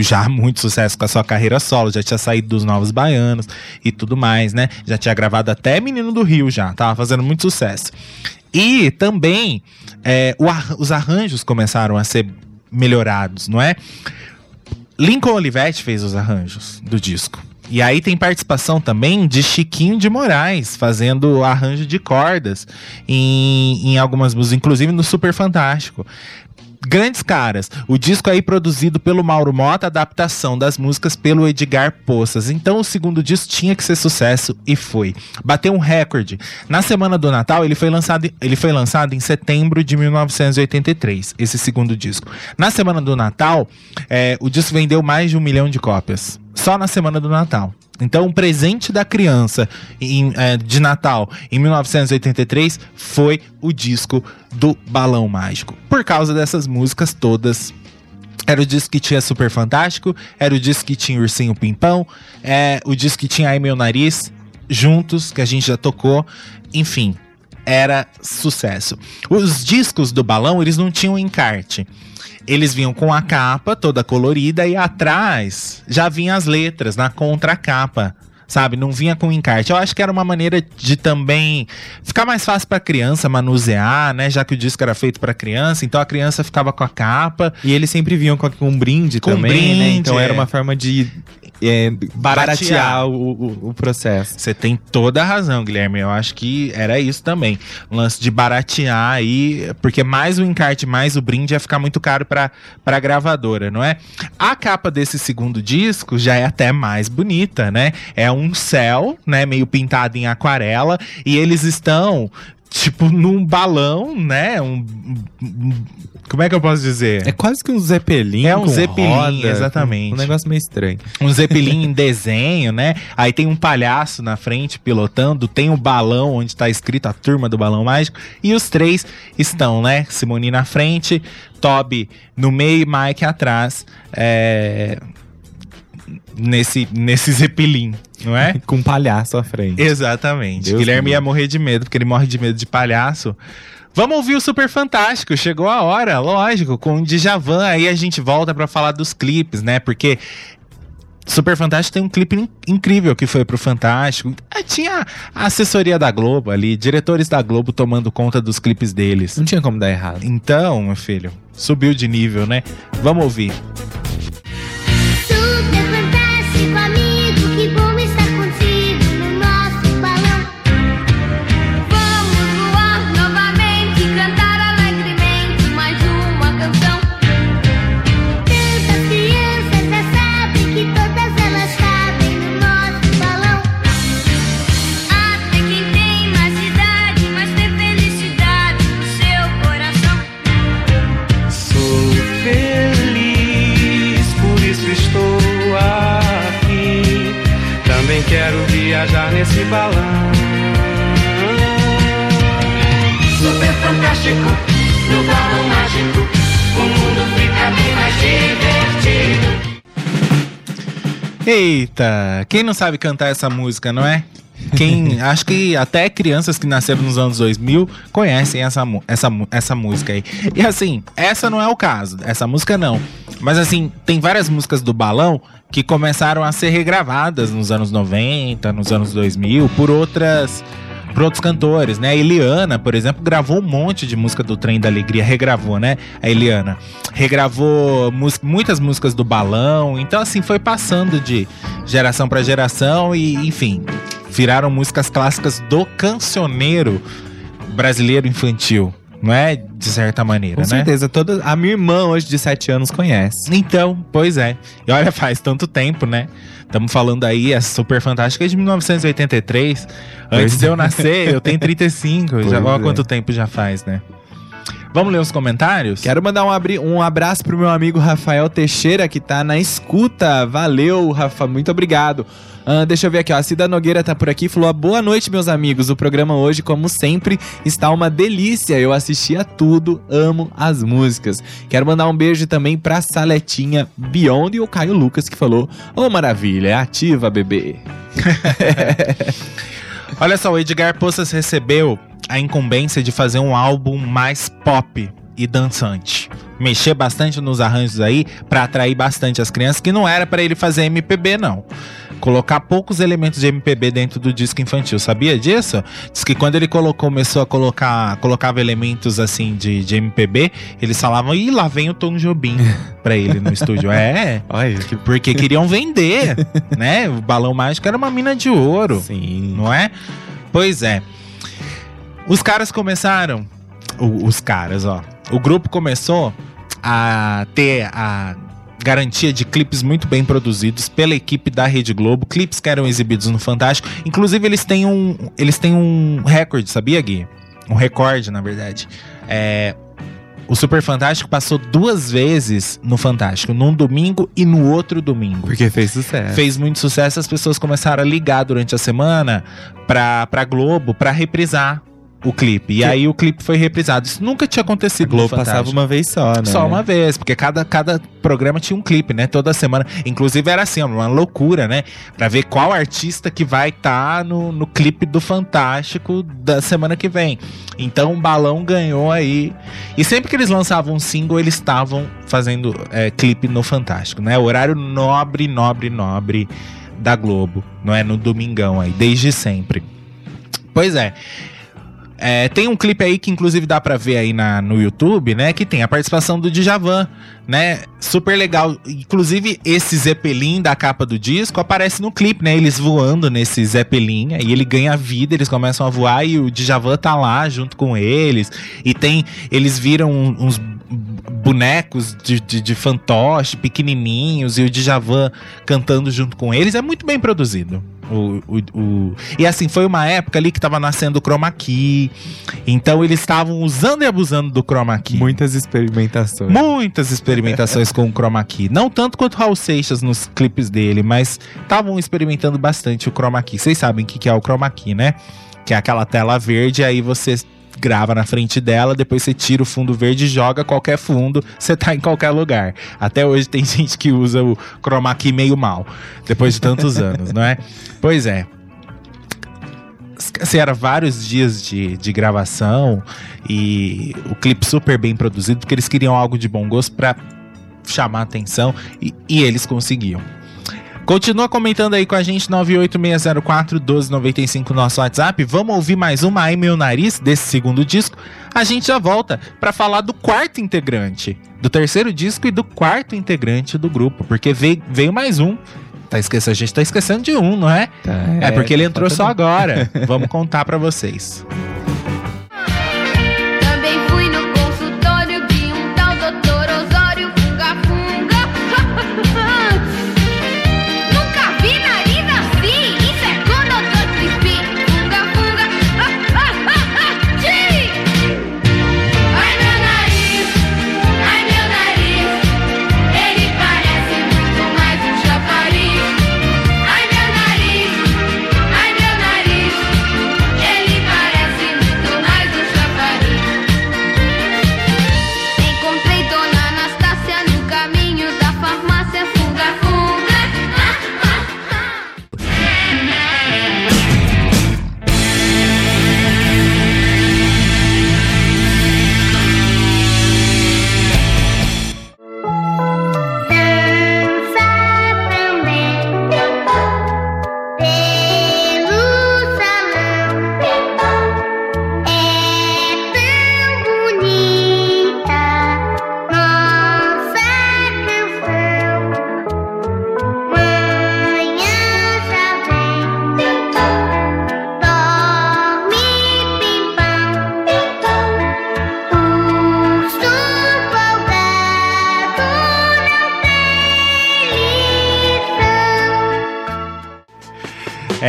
já *laughs* muito sucesso com a sua carreira solo, já tinha saído dos Novos Baianos e tudo mais, né? Já tinha gravado até Menino do Rio já, tava fazendo muito sucesso. E também é, ar- os arranjos começaram a ser melhorados, não é? Lincoln Olivetti fez os arranjos do disco. E aí tem participação também de Chiquinho de Moraes, fazendo arranjo de cordas em, em algumas músicas, inclusive no Super Fantástico. Grandes caras. O disco aí produzido pelo Mauro Mota, adaptação das músicas pelo Edgar Poças. Então o segundo disco tinha que ser sucesso e foi. Bateu um recorde. Na semana do Natal, ele foi lançado, ele foi lançado em setembro de 1983, esse segundo disco. Na semana do Natal, é, o disco vendeu mais de um milhão de cópias. Só na semana do Natal. Então, um presente da criança em, é, de Natal em 1983 foi o disco do Balão Mágico. Por causa dessas músicas todas. Era o disco que tinha Super Fantástico, era o disco que tinha Ursinho Pimpão, é o disco que tinha Ai Meu Nariz, juntos, que a gente já tocou. Enfim, era sucesso. Os discos do balão, eles não tinham encarte. Eles vinham com a capa toda colorida e atrás já vinham as letras na contracapa. sabe? Não vinha com encarte. Eu acho que era uma maneira de também ficar mais fácil pra criança manusear, né? Já que o disco era feito pra criança, então a criança ficava com a capa. E eles sempre vinham com, com um brinde Com também, brinde, né? Então é. era uma forma de é, Baratear. baratear o, o- o processo. Você tem toda a razão, Guilherme. Eu acho que era isso também. O lance de baratear aí, porque mais o encarte, mais o brinde ia ficar muito caro pra, pra gravadora, não é? A capa desse segundo disco já é até mais bonita, né? É um céu, né? Meio pintado em aquarela. E eles estão. Tipo, num balão, né? Um, um- como é que eu posso dizer? É quase que um Zeppelin. É um Zeppelin, roda, exatamente. Um negócio meio estranho. um Zeppelin em desenho, né? Aí tem um palhaço na frente pilotando, tem o balão onde tá escrito a turma do balão mágico e os três estão, né? Simone na frente, Toby no meio e Mike atrás, é, nesse nesse Zeppelin, não é? *laughs* Com um palhaço à frente. Exatamente. Deus Guilherme me ia morrer de medo, porque ele morre de medo de palhaço. Vamos ouvir o Super Fantástico. Chegou a hora, lógico, com o Djavan. Aí a gente volta pra falar dos clipes, né? Porque Super Fantástico tem um clipe in- incrível que foi pro Fantástico. Ah, Tinha a assessoria da Globo ali, diretores da Globo tomando conta dos clipes deles. Não tinha como dar errado. Então, meu filho, subiu de nível, né? Vamos ouvir. Quem não sabe cantar essa música, não é? Quem, acho que até crianças que nasceram nos anos 2000 conhecem essa, essa, essa música aí. E assim, essa não é o caso, essa música não. Mas assim, tem várias músicas do Balão que começaram a ser regravadas nos anos 90, nos anos 2000, por outras por outros cantores, né? A Eliana, por exemplo, gravou um monte de música do Trem da Alegria, regravou, né? A Eliana. Regravou muitas músicas do Balão, então assim, foi passando de geração pra geração e, enfim, viraram músicas clássicas do cancioneiro brasileiro infantil, não é? De certa maneira, Com né? certeza. Toda... A minha irmã, hoje de 7 anos, conhece. Então, pois é. E olha, faz tanto tempo, né? Estamos falando aí, a Super Fantástica é de 1983. Antes de eu nascer, eu tenho 35. *laughs* já, olha é. quanto tempo já faz, né? Vamos ler os comentários? Quero mandar um, abri- um abraço pro meu amigo Rafael Teixeira, que tá na escuta. Valeu, Rafa, muito obrigado. Ah, deixa eu ver aqui, ó. A Cida Nogueira tá por aqui e falou: Boa noite, meus amigos. O programa hoje, como sempre, está uma delícia. Eu assisti a tudo, amo as músicas. Quero mandar um beijo também pra Saletinha Beyond e o Caio Lucas, que falou: Ô maravilha, é ativa, bebê. *laughs* *laughs* Olha só, o Edgar Poças recebeu a incumbência de fazer um álbum mais pop e dançante. Mexer bastante nos arranjos aí pra atrair bastante as crianças, que não era pra ele fazer MPB não. Colocar poucos elementos de MPB dentro do disco infantil, sabia disso? Diz que quando ele colocou, começou a colocar, colocava elementos assim de, de MPB, eles falavam, ih, lá vem o Tom Jobim *laughs* pra ele no estúdio. É, Olha, que porque queriam vender, né? O balão mágico era uma mina de ouro sim. não é? Pois é. Os caras começaram. o- os caras, ó. O grupo começou a ter a garantia de clipes muito bem produzidos pela equipe da Rede Globo, clipes que eram exibidos no Fantástico. Inclusive, eles têm um, eles têm um recorde, sabia, Gui? Um recorde, na verdade. É, o Super Fantástico passou duas vezes no Fantástico, num domingo e no outro domingo Porque fez sucesso. fez muito sucesso, as pessoas começaram a ligar durante a semana pra, pra Globo pra reprisar o clipe. E aí o clipe foi reprisado. Isso nunca tinha A acontecido Globo no Fantástico. passava uma vez só, né? Só uma vez, porque cada, cada programa tinha um clipe, né? Toda semana. Inclusive era assim, uma loucura, né? Pra ver qual artista que vai estar no, no clipe do Fantástico da semana que vem. Então o Balão ganhou aí. E sempre que eles lançavam um single, eles estavam fazendo é, clipe no Fantástico, né? Horário nobre, nobre, nobre da Globo, não é? No domingão aí, desde sempre. Pois é. É, tem um clipe aí que inclusive dá pra ver aí na, no YouTube, né? Que tem a participação do Djavan, né? Super legal. Inclusive, esse Zeppelin da capa do disco aparece no clipe, né? Eles voando nesse Zeppelin, e ele ganha vida, eles começam a voar e o Djavan tá lá junto com eles. E tem. Eles viram uns bonecos de, de, de fantoche pequenininhos e o Djavan cantando junto com eles. É muito bem produzido. O, o, o- E assim, foi uma época ali que tava nascendo o chroma key. Então eles estavam usando e abusando do chroma key. Muitas experimentações. Muitas experimentações com o chroma key. Não tanto quanto o Raul Seixas nos clipes dele, mas estavam experimentando bastante o chroma key. Vocês sabem o que que é o chroma key, né? Que é aquela tela verde, aí você grava na frente dela, depois você tira o fundo verde joga qualquer fundo, você tá em qualquer lugar. Até hoje tem *laughs* gente que usa o chroma key meio mal, depois de tantos anos, não é? Pois é. Assim, era vários dias de, de gravação e o clipe super bem produzido, porque eles queriam algo de bom gosto pra chamar atenção e, e eles conseguiam. Continua comentando aí com a gente, 98604-1295 nosso WhatsApp. Vamos ouvir mais uma Ai Meu Nariz desse segundo disco. A gente já volta pra falar do quarto integrante, do terceiro disco e do quarto integrante do grupo, porque veio, veio mais um. Tá esquecendo, a gente tá esquecendo de um, não é? É, porque ele entrou só agora. *laughs* Vamos contar pra vocês.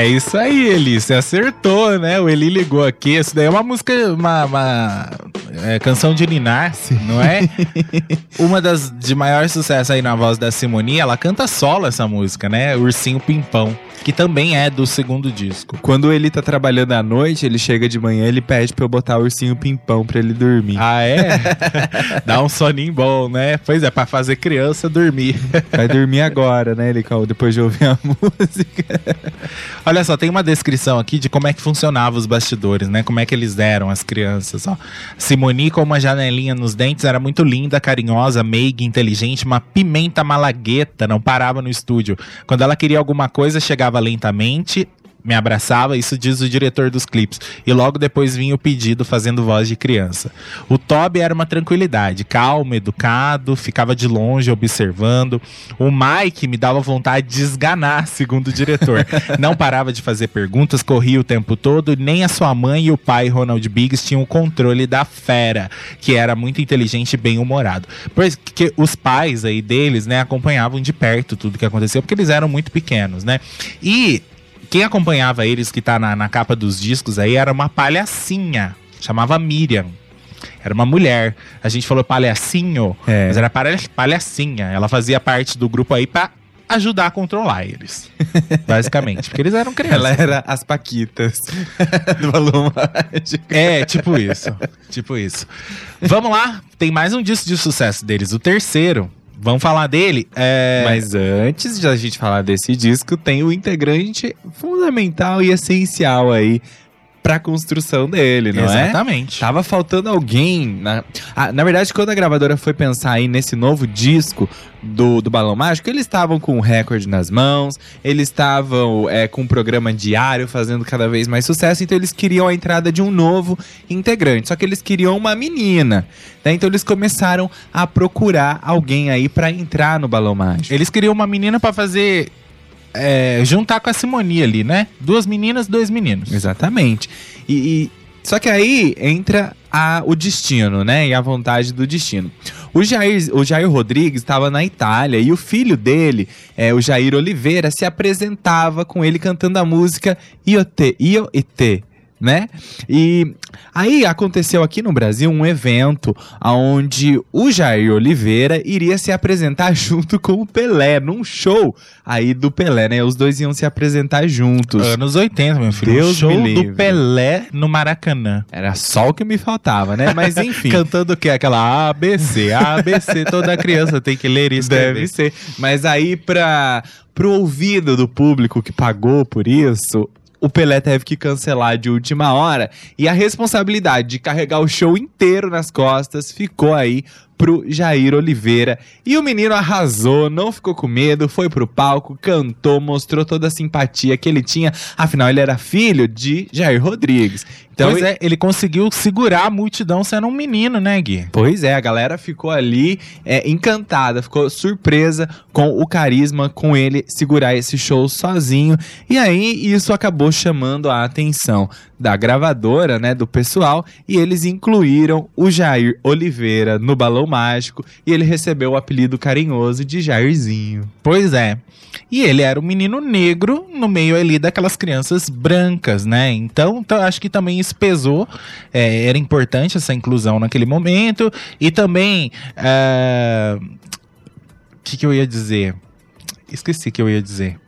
É isso aí, Eli. Você acertou, né? O Eli ligou aqui. Isso daí é uma música, uma, uma, é, canção de Ninar, não é? *laughs* uma das de maior sucesso aí na voz da Simone. Ela canta solo essa música, né? Ursinho Pimpão, que também é do segundo disco. Quando ele tá trabalhando à noite, ele chega de manhã, ele pede pra eu botar o ursinho pimpão pra ele dormir. Ah, é? *laughs* Dá um soninho bom, né? Pois é, pra fazer criança dormir. Vai dormir agora, né, Licão? Depois de ouvir a *laughs* música. Olha só, tem uma descrição aqui de como é que funcionava os bastidores, né? Como é que eles deram as crianças, ó. Simoni com uma janelinha nos dentes, era muito linda, carinhosa, meiga, inteligente, uma pimenta malagueta, não parava no estúdio. Quando ela queria alguma coisa, chegava lentamente, me abraçava, isso diz o diretor dos clipes. E logo depois vinha o pedido fazendo voz de criança. O Toby era uma tranquilidade, calmo, educado, ficava de longe observando. O Mike me dava vontade de esganar, segundo o diretor. *laughs* Não parava de fazer perguntas, corria o tempo todo, nem a sua mãe e o pai, Ronald Biggs, tinham o controle da fera, que era muito inteligente e bem-humorado. Porque os pais aí deles, né, acompanhavam de perto tudo que aconteceu, porque eles eram muito pequenos, né? E quem acompanhava eles, que tá na, na capa dos discos aí, era uma palhacinha. Chamava Miriam. Era uma mulher. A gente falou palhacinho, É. mas era palha- palhacinha. Ela fazia parte do grupo aí pra ajudar a controlar eles. *laughs* basicamente. Porque eles eram crianças. Ela era as Paquitas *laughs* do Balão Mágico. É, tipo isso. tipo isso. Vamos lá. Tem mais um disco de sucesso deles. O terceiro. Vamos falar dele. É... Mas antes de a gente falar desse disco, tem o integrante fundamental e essencial aí pra construção dele, não é? Exatamente. Tava faltando alguém. Na, Ah, na verdade, quando a gravadora foi pensar aí nesse novo disco do, do Balão Mágico, eles estavam com o recorde nas mãos, eles estavam é, com um programa diário fazendo cada vez mais sucesso, então eles queriam a entrada de um novo integrante. Só que eles queriam uma menina. né? Então eles começaram a procurar alguém aí pra entrar no Balão Mágico. Eles queriam uma menina pra fazer. É, juntar com a Simonia ali, né? Duas meninas, dois meninos. Exatamente. E, e- só que aí entra a- o destino, né? E a vontade do destino. O Jair, o Jair Rodrigues estava na Itália e o filho dele, é, o Jair Oliveira, se apresentava com ele cantando a música Io te, Io e te, né? E aí aconteceu aqui no Brasil um evento onde o Jair Oliveira iria se apresentar *laughs* junto com o Pelé, num show aí do Pelé, né? Os dois iam se apresentar juntos. Anos 80, meu filho. Deus um show do Pelé no Maracanã. Era só o que me faltava, né? Mas enfim. *laughs* Cantando o quê? Aquela ABC, ABC, toda criança tem que ler isso. Deve ser. Mas aí, pra, pro ouvido do público que pagou por isso, o Pelé teve que cancelar de última hora. E a responsabilidade de carregar o show inteiro nas costas ficou aí pro Jair Oliveira. E o menino arrasou, não ficou com medo, foi pro palco, cantou, mostrou toda a simpatia que ele tinha. Afinal, ele era filho de Jair Rodrigues. Então, pois é, ele conseguiu segurar a multidão sendo um menino, né, Gui? Pois é, a galera ficou ali é, encantada, ficou surpresa com o carisma, com ele segurar esse show sozinho. E aí isso acabou chamando a atenção da gravadora, né, do pessoal, e eles incluíram o Jair Oliveira no Balão Mágico e ele recebeu o apelido carinhoso de Jairzinho. Pois é. E ele era um menino negro no meio ali daquelas crianças brancas, né? Então, acho que também isso pesou. É, era importante essa inclusão naquele momento. E também. é, O que, que eu ia dizer? Esqueci que eu ia dizer.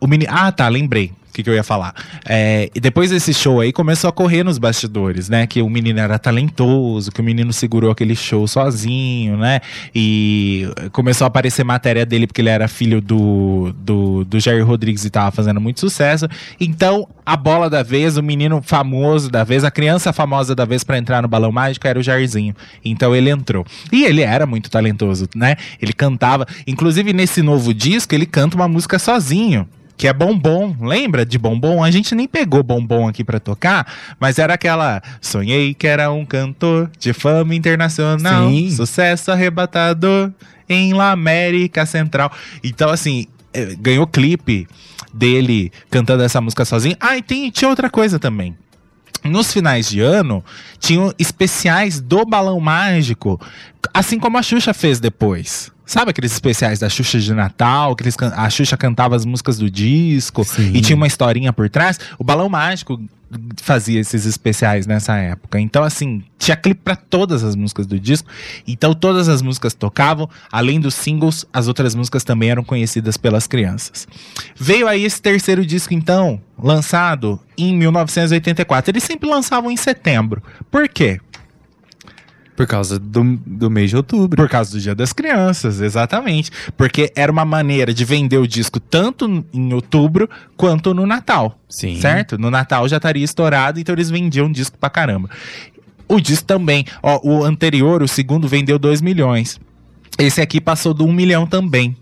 O menino. Ah, tá, lembrei. Que, que eu ia falar? É, e depois desse show aí começou a correr nos bastidores, né? Que o menino era talentoso, que o menino segurou aquele show sozinho, né? E começou a aparecer matéria dele porque ele era filho do, do, do Jair Rodrigues e tava fazendo muito sucesso. Então, a bola da vez, o menino famoso da vez, a criança famosa da vez pra entrar no Balão Mágico era o Jairzinho. Então ele entrou. E ele era muito talentoso, né? Ele cantava. Inclusive, nesse novo disco, ele canta uma música sozinho que é Bombom. Lembra de Bombom? A gente nem pegou Bombom aqui pra tocar, mas era aquela Sonhei que era um cantor de fama internacional, Sim. sucesso arrebatador em La América Central. Então assim, eh, ganhou clipe dele cantando essa música sozinho. Ah, e tem, tinha outra coisa também. Nos finais de ano, tinham especiais do Balão Mágico, assim como a Xuxa fez depois. Sabe aqueles especiais da Xuxa de Natal, que a Xuxa cantava as músicas do disco Sim. e tinha uma historinha por trás? O Balão Mágico fazia esses especiais nessa época. Então, assim, tinha clipe pra todas as músicas do disco. Então, todas as músicas tocavam. Além dos singles, as outras músicas também eram conhecidas pelas crianças. Veio aí esse terceiro disco, então, lançado em 1984. Eles sempre lançavam em setembro. Por quê? Por causa do, do mês de outubro. Por causa do Dia das Crianças, exatamente. Porque era uma maneira de vender o disco tanto em outubro quanto no Natal. Sim. Certo? No Natal já estaria estourado, então eles vendiam disco pra caramba. O disco também. Ó, o anterior, o segundo, vendeu 2 milhões. Esse aqui passou do 1 milhão também.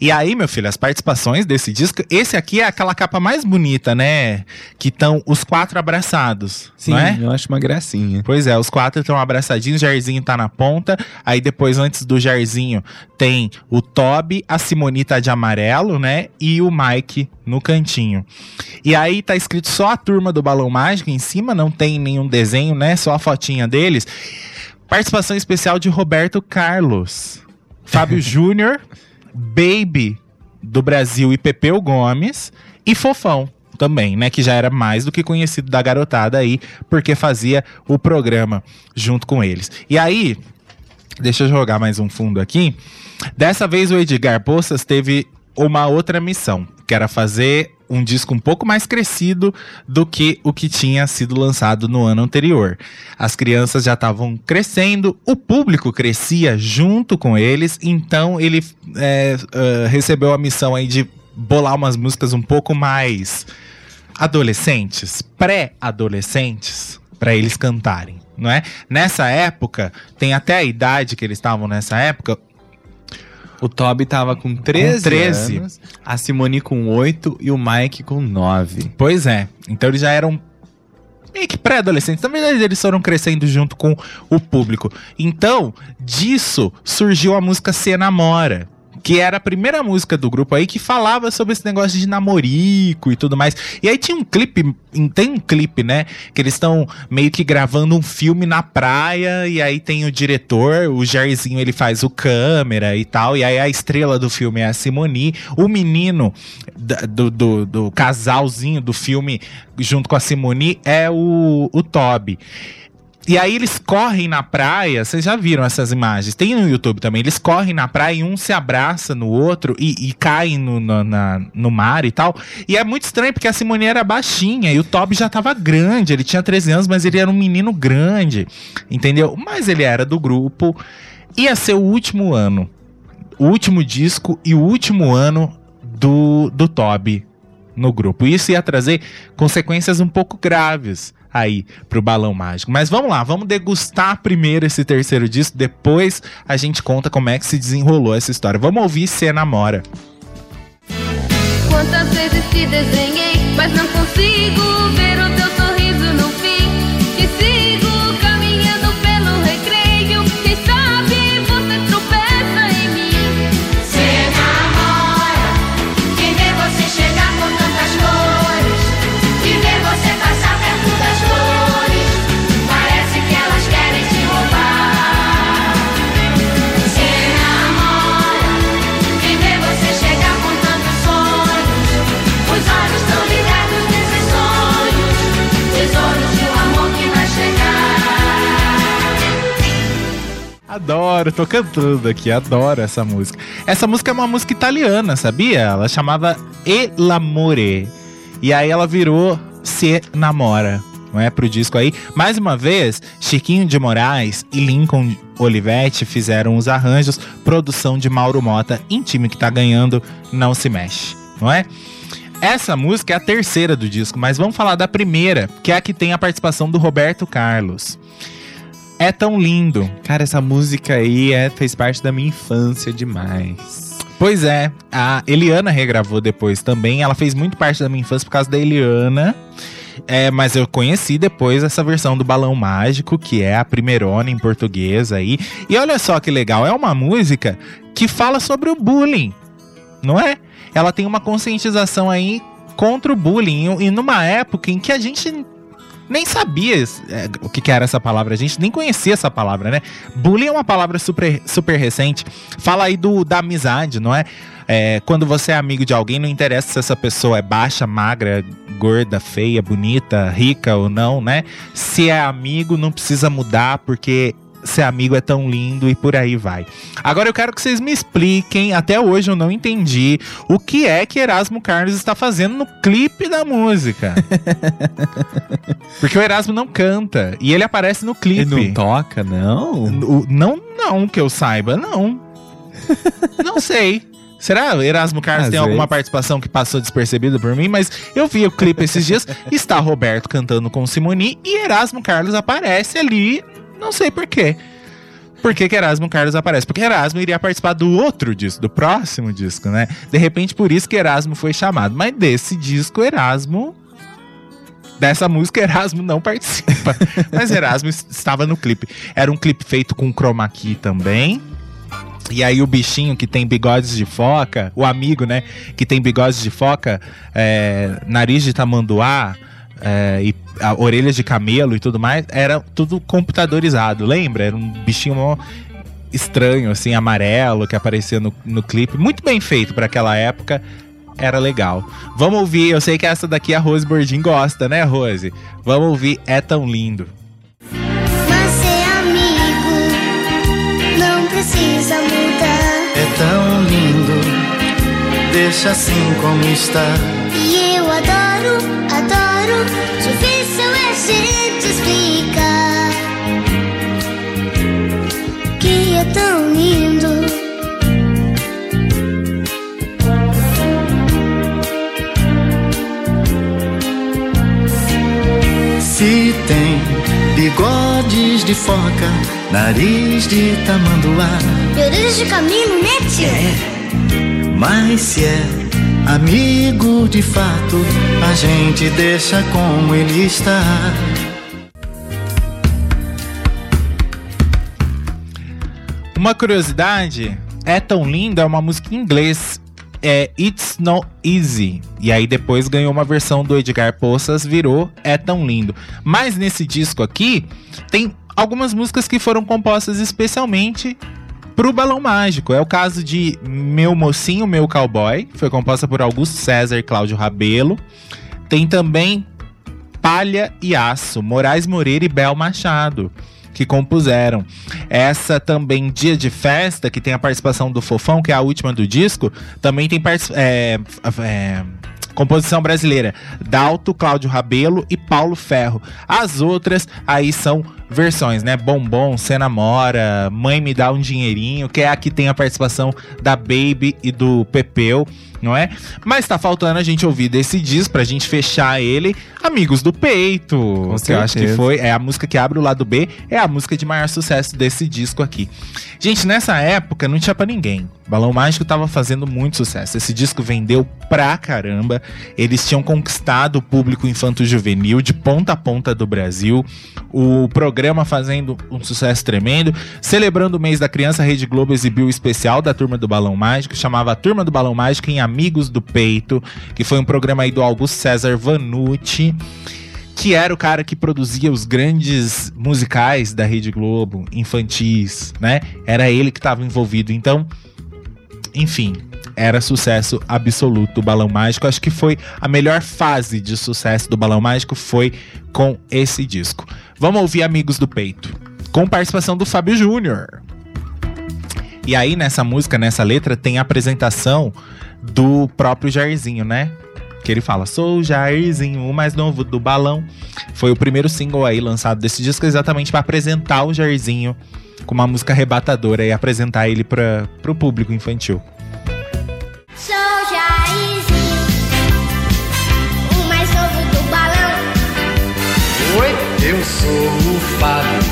E aí, meu filho, as participações desse disco. Esse aqui é aquela capa mais bonita, né? Que estão os quatro abraçados. Sim, não é? eu acho uma gracinha. Pois é, os quatro estão abraçadinhos, o Jairzinho tá na ponta. Aí depois, antes do Jairzinho, tem o Toby, a Simonita de amarelo, né? E o Mike no cantinho. E aí tá escrito só a turma do Balão Mágico em cima, não tem nenhum desenho, né? Só a fotinha deles. Participação especial de Roberto Carlos, Fábio *laughs* Júnior, Baby do Brasil e Pepeu Gomes e Fofão também, né, que já era mais do que conhecido da garotada aí, porque fazia o programa junto com eles. E aí, deixa eu jogar mais um fundo aqui. Dessa vez o Edgar Poças teve uma outra missão, que era fazer um disco um pouco mais crescido do que o que tinha sido lançado no ano anterior. As crianças já estavam crescendo, o público crescia junto com eles, então ele é, ah, recebeu a missão aí de bolar umas músicas um pouco mais adolescentes, pré-adolescentes, pra eles cantarem, não é? Nessa época, tem até a idade que eles estavam nessa época, O Toby tava com 13, 13. anos, a Simone com 8 e o Mike com 9. Pois é. Então eles já eram meio que pré-adolescentes. Verdade, eles foram crescendo junto com o público. Então, disso surgiu a música Se Namora. Que era a primeira música do grupo aí que falava sobre esse negócio de namorico e tudo mais. E aí tinha um clipe, tem um clipe, né? Que eles estão meio que gravando um filme na praia. E aí tem o diretor, o Jairzinho, ele faz o câmera e tal. E aí a estrela do filme é a Simoni. O menino do, do, do casalzinho do filme, junto com a Simoni, é o, o Toby. E aí eles correm na praia, vocês já viram essas imagens, tem no YouTube também, eles correm na praia e um se abraça no outro e, e caem no, no, na- no mar e tal. E é muito estranho porque a Simone era baixinha e o Toby já tava grande, ele tinha 13 anos, mas ele era um menino grande, entendeu? Mas ele era do grupo, ia ser o último ano, o último disco e o último ano do, do Toby no grupo. Isso ia trazer consequências um pouco graves aí pro Balão Mágico. Mas vamos lá, vamos degustar primeiro esse terceiro disco, depois a gente conta como é que se desenrolou essa história. Vamos ouvir Se Namora. Quantas vezes te desenhei, mas não consigo ver o Adoro, tô cantando aqui, adoro essa música. Essa música é uma música italiana, sabia? Ela chamava E l'amore. E aí ela virou Se Namora, não é? Pro disco aí. Mais uma vez, Chiquinho de Moraes e Lincoln Olivetti fizeram os arranjos, produção de Mauro Mota, em time que tá ganhando, não se mexe, não é? Essa música é a terceira do disco, mas vamos falar da primeira, que é a que tem a participação do Roberto Carlos. É tão lindo. Cara, essa música aí é, fez parte da minha infância demais. Pois é, a Eliana regravou depois também. Ela fez muito parte da minha infância por causa da Eliana. É, mas eu conheci depois essa versão do Balão Mágico, que é a primeirona em português aí. E olha só que legal, é uma música que fala sobre o bullying, não é? Ela tem uma conscientização aí contra o bullying. E numa época em que a gente nem sabia é, o que, que era essa palavra, a gente nem conhecia essa palavra, né? Bullying é uma palavra super, super recente. Fala aí do, da amizade, não é? É, Quando você é amigo de alguém, não interessa se essa pessoa é baixa, magra, gorda, feia, bonita, rica ou não, né? Se é amigo, não precisa mudar, porque ser amigo é tão lindo e por aí vai. Agora eu quero que vocês me expliquem, até hoje eu não entendi, o que é que Erasmo Carlos está fazendo no clipe da música. *laughs* Porque o Erasmo não canta e ele aparece no clipe. Ele não toca, não? O- Não, não, que eu saiba, não. *laughs* não sei. Será o Erasmo Carlos Às tem alguma vezes. participação que passou despercebida por mim? Mas eu vi o clipe esses dias, *laughs* está Roberto cantando com Simoni e Erasmo Carlos aparece ali, não sei por quê. Por que, que Erasmo Carlos aparece? Porque Erasmo iria participar do outro disco, do próximo disco, né? De repente, por isso que Erasmo foi chamado. Mas desse disco, Erasmo. Dessa música, Erasmo não participa. *laughs* Mas Erasmo es- estava no clipe. Era um clipe feito com chroma key também. E aí o bichinho que tem bigodes de foca, o amigo, né, que tem bigodes de foca, é, nariz de tamanduá, é, e a, orelhas de camelo e tudo mais, era tudo computadorizado, lembra? Era um bichinho mó estranho, assim, amarelo, que aparecia no, no clipe. Muito bem feito para aquela época. Era legal. Vamos ouvir, eu sei que essa daqui a Rose Bordin gosta, né, Rose? Vamos ouvir É Tão Lindo. Mas ser amigo não precisa mudar. É tão lindo, deixa assim como está choro. Difícil é a gente explicar que é tão lindo. Se tem bigodes de foca, nariz de tamanduá, e orelhas de camino, né. É. Mas se é amigo de fato, a gente deixa como ele está. Uma curiosidade, É Tão Linda é uma música em inglês. É It's Not Easy. E aí depois ganhou uma versão do Edgar Poças, virou É Tão Lindo. Mas nesse disco aqui, tem algumas músicas que foram compostas especialmente pro Balão Mágico. É o caso de Meu Mocinho, Meu Cowboy. Foi composta por Augusto César e Cláudio Rabelo. Tem também Palha e Aço, Moraes Moreira e Bel Machado, que compuseram. Essa também, Dia de Festa, que tem a participação do Fofão, que é a última do disco, também tem é, é, composição brasileira. Dalto, Cláudio Rabelo e Paulo Ferro. As outras aí são versões, né? Bombom, Cê Namora, Mãe Me Dá um Dinheirinho, que é a que tem a participação da Baby e do Pepeu, não é? Mas tá faltando a gente ouvir desse disco pra gente fechar ele, Amigos do Peito. que eu acho que foi, é a música que abre o lado B, é a música de maior sucesso desse disco aqui. Gente, nessa época não tinha pra ninguém. Balão Mágico tava fazendo muito sucesso. Esse disco vendeu pra caramba. Eles tinham conquistado o público infanto-juvenil de ponta a ponta do Brasil. O programa fazendo um sucesso tremendo. Celebrando o mês da criança, a Rede Globo exibiu o especial da Turma do Balão Mágico, chamava a Turma do Balão Mágico em Amigos do Peito, que foi um programa aí do Augusto César Vanucci que era o cara que produzia os grandes musicais da Rede Globo, infantis, né? Era ele que estava envolvido. Então, enfim, era sucesso absoluto o Balão Mágico. Acho que foi a melhor fase de sucesso do Balão Mágico foi com esse disco. Vamos ouvir Amigos do Peito, com participação do Fábio Júnior. E aí nessa música, nessa letra tem a apresentação do próprio Jairzinho, né? Que ele fala: Sou o Jairzinho, o mais novo do balão. Foi o primeiro single aí lançado desse disco, exatamente para apresentar o Jairzinho com uma música arrebatadora e apresentar ele para o público infantil. Sou Jairzinho, o mais novo do balão. Oi, eu sou o Fábio.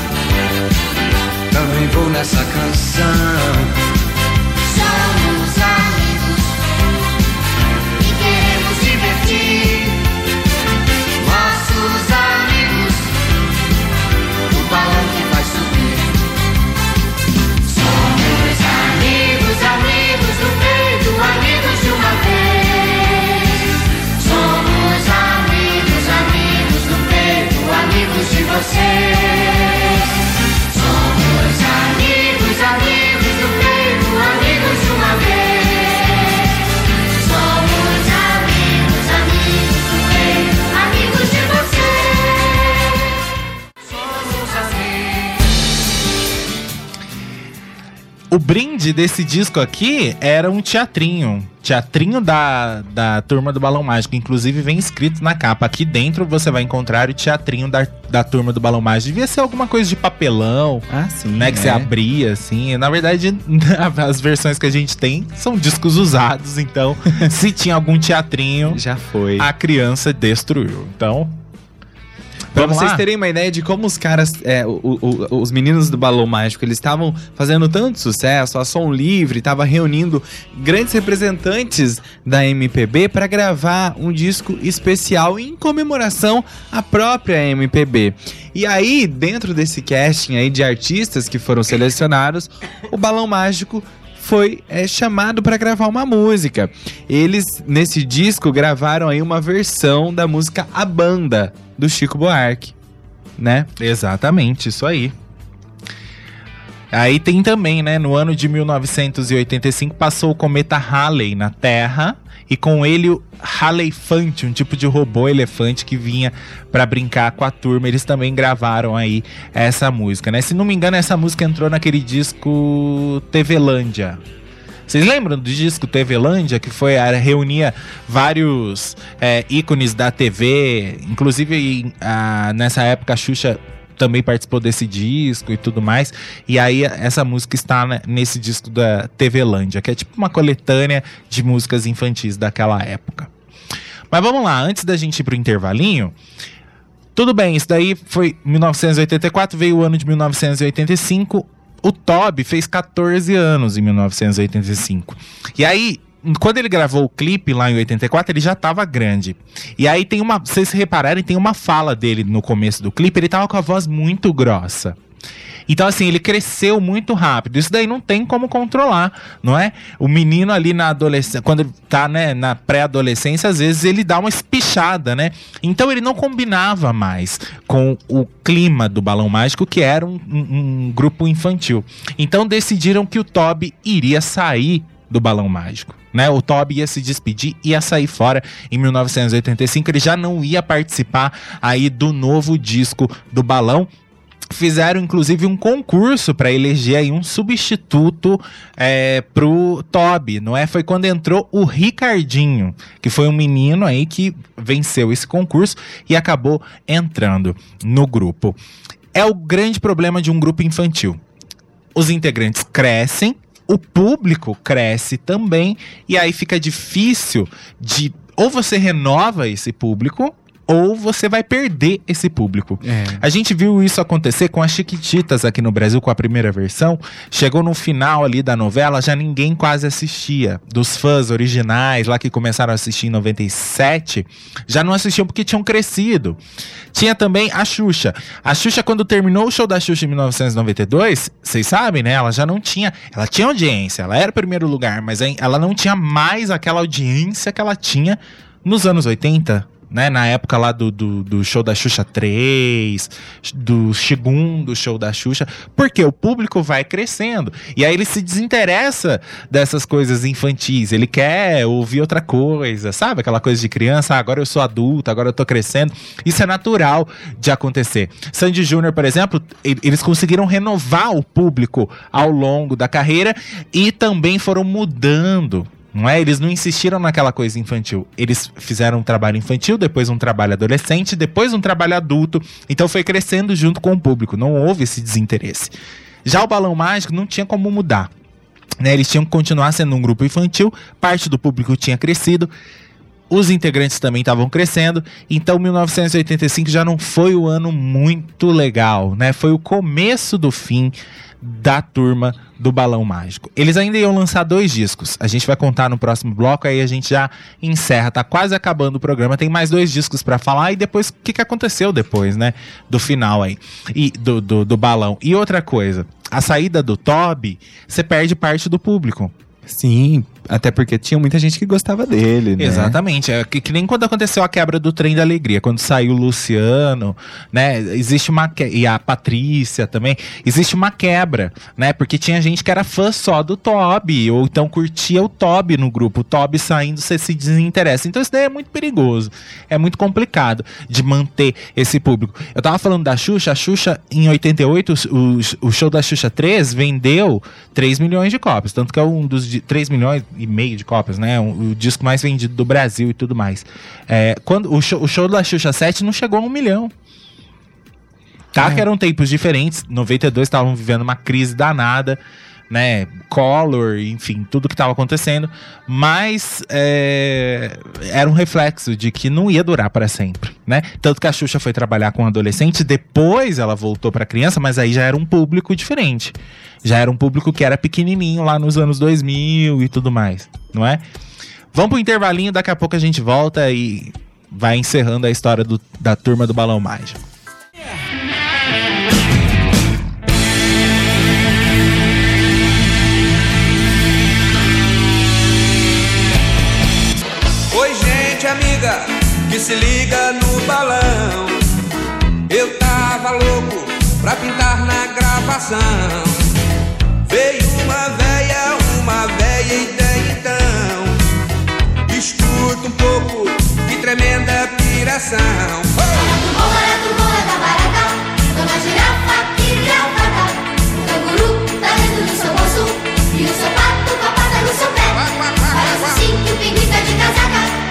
Também vou nessa canção. Vocês. Somos amigos, amigos do peito, amigos de uma vez. Somos amigos, amigos do peito, amigos de vocês. Somos amigos. O brinde desse disco aqui era um teatrinho. Teatrinho da, da Turma do Balão Mágico. Inclusive vem escrito na capa. Aqui dentro você vai encontrar o teatrinho da, da Turma do Balão Mágico. Devia ser alguma coisa de papelão, Ah, sim. né? Que você é. abria, assim. Na verdade, *laughs* as versões que a gente tem são discos usados. Então, *laughs* se tinha algum teatrinho, Já foi. a criança destruiu. Então, Pra vamos vocês lá? terem uma ideia de como os caras, é, o- o- os meninos do Balão Mágico, eles estavam fazendo tanto sucesso, a Som Livre estava reunindo grandes representantes da MPB para gravar um disco especial em comemoração à própria MPB. E aí, dentro desse casting aí de artistas que foram selecionados, o Balão Mágico foi é, chamado para gravar uma música. Eles, nesse disco, gravaram aí uma versão da música A Banda, do Chico Buarque, né? Exatamente, isso aí. Aí tem também, né, no ano de 1985 passou o cometa Halley na Terra e com ele o Halleyfante, um tipo de robô elefante que vinha pra brincar com a turma. Eles também gravaram aí essa música, né? Se não me engano, essa música entrou naquele disco TVlândia. Vocês lembram do disco TVlândia, que foi a, reunia vários é, ícones da TV, inclusive a- nessa época a Xuxa também participou desse disco e tudo mais. E aí essa música está né, nesse disco da TVlândia, que é tipo uma coletânea de músicas infantis daquela época. Mas vamos lá, antes da gente ir pro intervalinho, Tudo bem, isso daí foi 1984, veio o ano de 1985. O Toby fez 14 anos em 1985. E aí, quando ele gravou o clipe lá em 84, ele já tava grande. E aí tem uma. Vocês repararem, tem uma fala dele no começo do clipe, ele tava com a voz muito grossa. Então, assim, ele cresceu muito rápido. Isso daí não tem como controlar, não é? O menino ali na adolescência, quando tá, né, na pré-adolescência, às vezes ele dá uma espichada, né? Então ele não combinava mais com o clima do Balão Mágico, que era um, um- um grupo infantil. Então decidiram que o Toby iria sair do Balão Mágico. Né, o Toby ia se despedir, ia sair fora em 1985. Ele já não ia participar aí do novo disco do Balão fizeram inclusive um concurso para eleger aí um substituto é, pro Toby, não é? Foi quando entrou o Ricardinho, que foi um menino aí que venceu esse concurso e acabou entrando no grupo. É o grande problema de um grupo infantil. Os integrantes crescem, o público cresce também, e aí fica difícil de ou você renova esse público ou você vai perder esse público. É. A gente viu isso acontecer com as Chiquititas aqui no Brasil, com a primeira versão. Chegou no final ali da novela, já ninguém quase assistia. Dos fãs originais lá que começaram a assistir em 97, já não assistiam porque tinham crescido. Tinha também a Xuxa. A Xuxa, quando terminou o show da Xuxa em 1992, vocês sabem, né? Ela já não tinha. Ela tinha audiência, ela era primeiro lugar, mas ela não tinha mais aquela audiência que ela tinha nos anos 80 né, na época lá do, do, do show da Xuxa 3, do segundo show da Xuxa, porque o público vai crescendo. E aí ele se desinteressa dessas coisas infantis. Ele quer ouvir outra coisa, sabe? Aquela coisa de criança, ah, agora eu sou adulto, agora eu tô crescendo. Isso é natural de acontecer. Sandy Júnior, por exemplo, eles conseguiram renovar o público ao longo da carreira e também foram mudando não é? Eles não insistiram naquela coisa infantil. Eles fizeram um trabalho infantil, depois um trabalho adolescente, depois um trabalho adulto. Então foi crescendo junto com o público. Não houve esse desinteresse. Já o Balão Mágico não tinha como mudar. Né? Eles tinham que continuar sendo um grupo infantil, parte do público tinha crescido, os integrantes também estavam crescendo, então 1985 já não foi o ano muito legal, né? Foi o começo do fim da turma do Balão Mágico. Eles ainda iam lançar dois discos. A gente vai contar no próximo bloco, aí a gente já encerra. Tá quase acabando o programa. Tem mais dois discos pra falar e depois o que, que aconteceu depois, né? Do final aí. E do, do, do balão. E outra coisa, a saída do Toby, você perde parte do público. Sim, até porque tinha muita gente que gostava dele, né? Exatamente. É que, que nem quando aconteceu a quebra do trem da alegria, quando saiu o Luciano, né? Existe uma que... e a Patrícia também. Existe uma quebra, né? Porque tinha gente que era fã só do Toby, ou então curtia o Toby no grupo. O Toby saindo, você se desinteressa. Então isso daí é muito perigoso. É muito complicado de manter esse público. Eu tava falando da Xuxa, a Xuxa em 88, o, o show da Xuxa 3 vendeu 3 milhões de cópias, tanto que é um dos de 3 milhões e meio de cópias, né? Um- o disco mais vendido do Brasil e tudo mais. É, quando o show, o show da Xuxa 7 não chegou a um milhão. Tá, que eram tempos diferentes. 92 estavam vivendo uma crise danada, né? Collor, enfim, tudo que estava acontecendo. Mas é, era um reflexo de que não ia durar para sempre, né? Tanto que a Xuxa foi trabalhar com adolescente, depois ela voltou para criança, mas aí já era um público diferente. Já era um público que era pequenininho lá nos anos 2000 e tudo mais, não é? Vamos pro intervalinho, daqui a pouco a gente volta e vai encerrando a história do- da turma do Balão Mágico. Liga no balão. Eu tava louco pra pintar na gravação. Veio uma véia, uma véia ideia então. Escuta um pouco, que tremenda piração. Oh! Bom barato, bom é da barata Dona girafa, que gravata O canguru tá dentro do seu bolso E o seu pato com a pata no seu pé Parece sim que o pinguim tá de casaca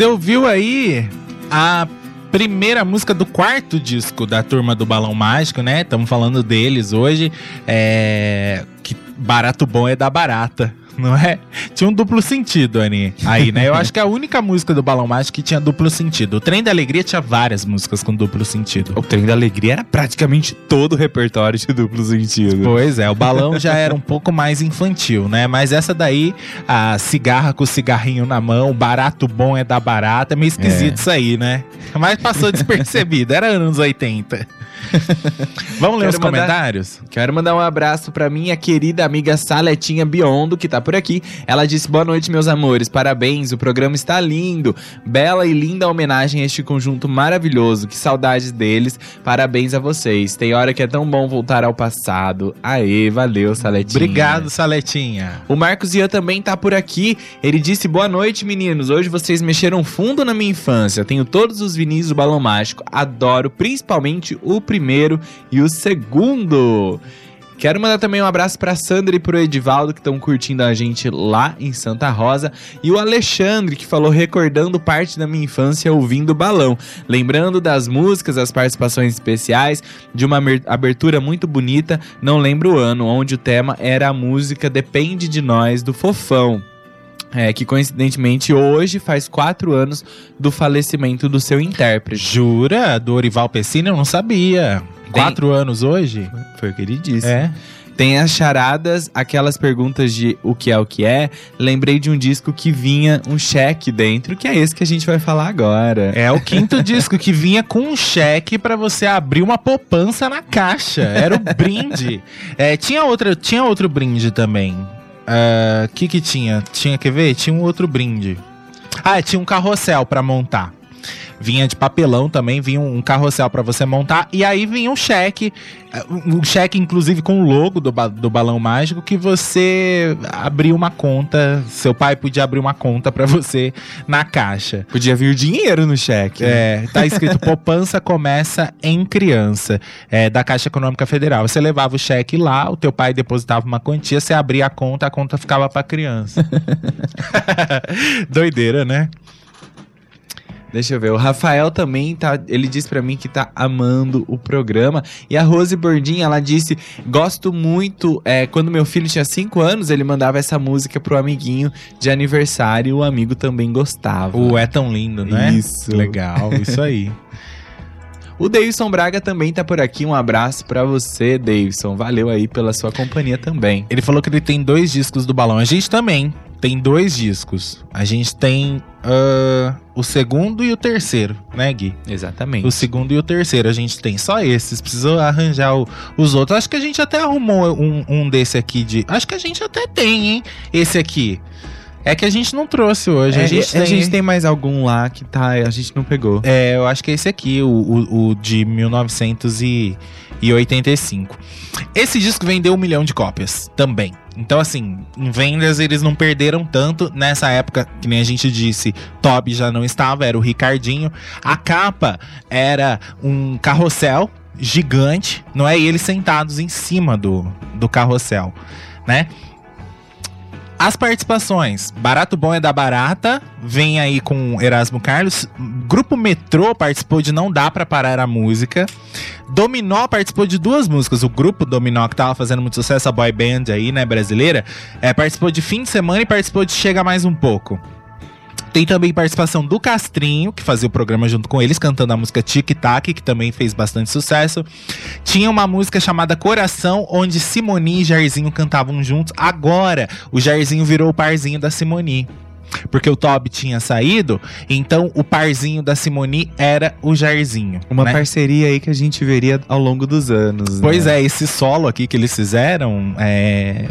Você ouviu aí a primeira música do quarto disco da turma do Balão Mágico, né? Estamos falando deles hoje. É... Que barato bom é da barata. Não é? Tinha um duplo sentido, Ani. Aí, né? Eu acho que é a única música do Balão Mágico que tinha duplo sentido. O Trem da Alegria tinha várias músicas com duplo sentido. O Trem da Alegria era praticamente todo o repertório de duplo sentido. Pois é, o balão já era um pouco mais infantil, né? Mas essa daí, a cigarra com o cigarrinho na mão, barato bom é da barata, é meio esquisito É. isso aí, né? Mas passou despercebido, era anos 80. Vamos ler Quero os mandar- comentários? Quero mandar um abraço pra minha querida amiga Saletinha Biondo, que tá por aqui. Ela disse: Boa noite, meus amores. Parabéns, o programa está lindo. Bela e linda homenagem a este conjunto maravilhoso. Que saudades deles. Parabéns a vocês. Tem hora que é tão bom voltar ao passado. Aê, valeu, Saletinha. Obrigado, Saletinha. O Marcos Ian também tá por aqui. Ele disse: Boa noite, meninos. Hoje vocês mexeram fundo na minha infância. Tenho todos os vinis do Balão Mágico. Adoro, principalmente o primeiro e o segundo. Quero mandar também um abraço pra Sandra e pro Edivaldo que estão curtindo a gente lá em Santa Rosa e o Alexandre que falou recordando parte da minha infância ouvindo balão, lembrando das músicas, as participações especiais de uma abertura muito bonita, não lembro o ano, onde o tema era a música Depende de Nós do Fofão. É, que coincidentemente hoje faz quatro anos do falecimento do seu intérprete. Jura? Do Orival Pessina? Eu não sabia. Quatro anos hoje? Foi o que ele disse. É. Tem as charadas, aquelas perguntas de o que é o que é. Lembrei de um disco que vinha um cheque dentro, que é esse que a gente vai falar agora. É o quinto *laughs* disco que vinha com um cheque pra você abrir uma poupança na caixa. Era o brinde. É, tinha, outra, tinha outro brinde também. O que que tinha? Tinha, quer ver? Tinha um outro brinde. Ah, tinha um carrossel pra montar. Vinha de papelão também, vinha um carrossel pra você montar. E aí vinha um cheque, um cheque inclusive com o logo do, ba- do balão mágico, que você abria uma conta. Seu pai podia abrir uma conta pra você na caixa. Podia vir dinheiro no cheque. É, tá escrito *laughs* poupança começa em criança, é, da Caixa Econômica Federal. Você levava o cheque lá, o teu pai depositava uma quantia, você abria a conta, a conta ficava pra criança. *laughs* *laughs* Doideira, né? Deixa eu ver. O Rafael também tá. Ele disse pra mim que tá amando o programa. E a Rose Bordin, ela disse: Gosto muito. É, quando meu filho tinha 5 anos, ele mandava essa música pro amiguinho de aniversário. O amigo também gostava. O É Tão Lindo, né? Isso. Legal, isso aí. *laughs* O Davidson Braga também tá por aqui. Um abraço pra você, Davidson. Valeu aí pela sua companhia também. Ele falou que ele tem dois discos do balão. A gente também tem dois discos. A gente tem ah, o segundo e o terceiro, né, Gui? Exatamente. O segundo e o terceiro. A gente tem só esses. Precisou arranjar o- os outros. Acho que a gente até arrumou um, um desse aqui de. Acho que a gente até tem, hein? Esse aqui. É que a gente não trouxe hoje. É, a, gente a tem, gente tem mais algum lá que tá, a gente não pegou. É, eu acho que é esse aqui, o, o, o de 1985. Esse disco vendeu um milhão de cópias também. Então, assim, em vendas eles não perderam tanto. Nessa época, que nem a gente disse, Toby já não estava, era o Ricardinho. A capa era um carrossel gigante, não é? E eles sentados em cima do, do carrossel, né? As participações. Barato Bom é da Barata. Vem aí com Erasmo Carlos. Grupo Metrô participou de Não Dá Pra Parar a Música. Dominó participou de duas músicas. O grupo Dominó, que tava fazendo muito sucesso, a boy band aí, né, brasileira, é, participou de Fim de Semana e participou de Chega Mais Um Pouco. Tem também participação do Castrinho, que fazia o programa junto com eles, cantando a música Tic Tac, que também fez bastante sucesso. Tinha uma música chamada Coração, onde Simoni e Jairzinho cantavam juntos. Agora, o Jairzinho virou o parzinho da Simoni. Porque o Toby tinha saído, então o parzinho da Simoni era o Jairzinho. Uma né? parceria aí que a gente veria ao longo dos anos. Pois né? é, esse solo aqui que eles fizeram é,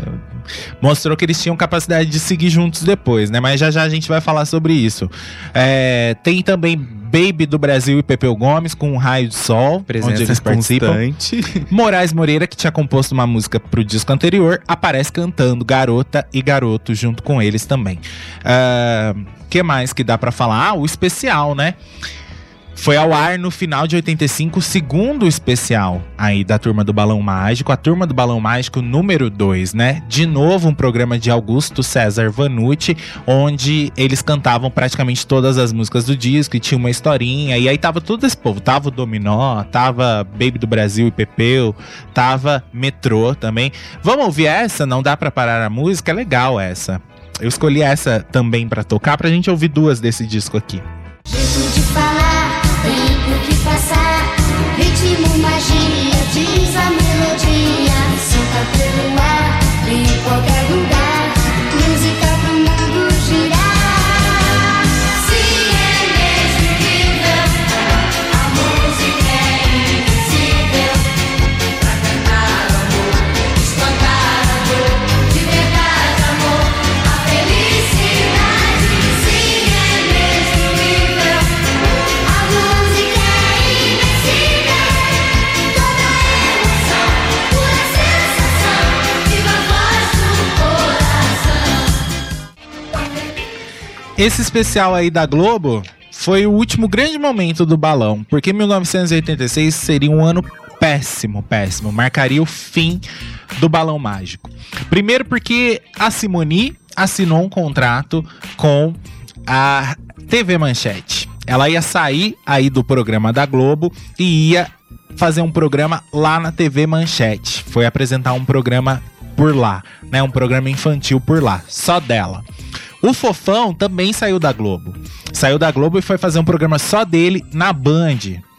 mostrou que eles tinham capacidade de seguir juntos depois, né? Mas já já a gente vai falar sobre isso. É, tem também Baby do Brasil e Pepeu Gomes com um raio de sol, Presença onde eles participam. constante. *laughs* Moraes Moreira, que tinha composto uma música pro disco anterior, aparece cantando Garota e Garoto junto com eles também. Ah, que mais que dá pra falar? Ah, o especial, né? Foi ao ar no final de 85, o segundo especial aí da Turma do Balão Mágico, a Turma do Balão Mágico número 2, né? De novo, um programa de Augusto César Vanucci, onde eles cantavam praticamente todas as músicas do disco e tinha uma historinha. E aí tava todo esse povo. Tava o Dominó, tava Baby do Brasil e Pepeu, tava Metrô também. Vamos ouvir essa? Não dá pra parar a música? É legal essa. Eu escolhi essa também pra tocar, pra gente ouvir duas desse disco aqui. Jeito ritmo, magia, diz a melodia. Sinta pelo Esse especial aí da Globo foi o último grande momento do balão, porque 1986 seria um ano péssimo, péssimo. Marcaria o fim do balão mágico. Primeiro porque a Simoni assinou um contrato com a TV Manchete. Ela ia sair aí do programa da Globo e ia fazer um programa lá na TV Manchete. Foi apresentar um programa por lá, né? Um programa infantil por lá, só dela. O Fofão também saiu da Globo. Saiu da Globo e foi fazer um programa só dele na Band,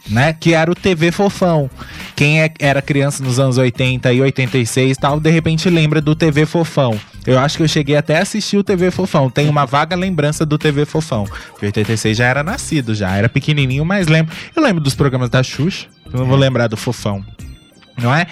né? Que era o TV Fofão. Quem é- era criança nos anos 80 e 86 e tal, de repente lembra do TV Fofão. Eu acho que eu cheguei até a assistir o TV Fofão. Tem uma vaga lembrança do TV Fofão. Porque 86 já era nascido, já era pequenininho, mas lembro. Eu lembro dos programas da Xuxa. Eu não vou lembrar do Fofão. Não é?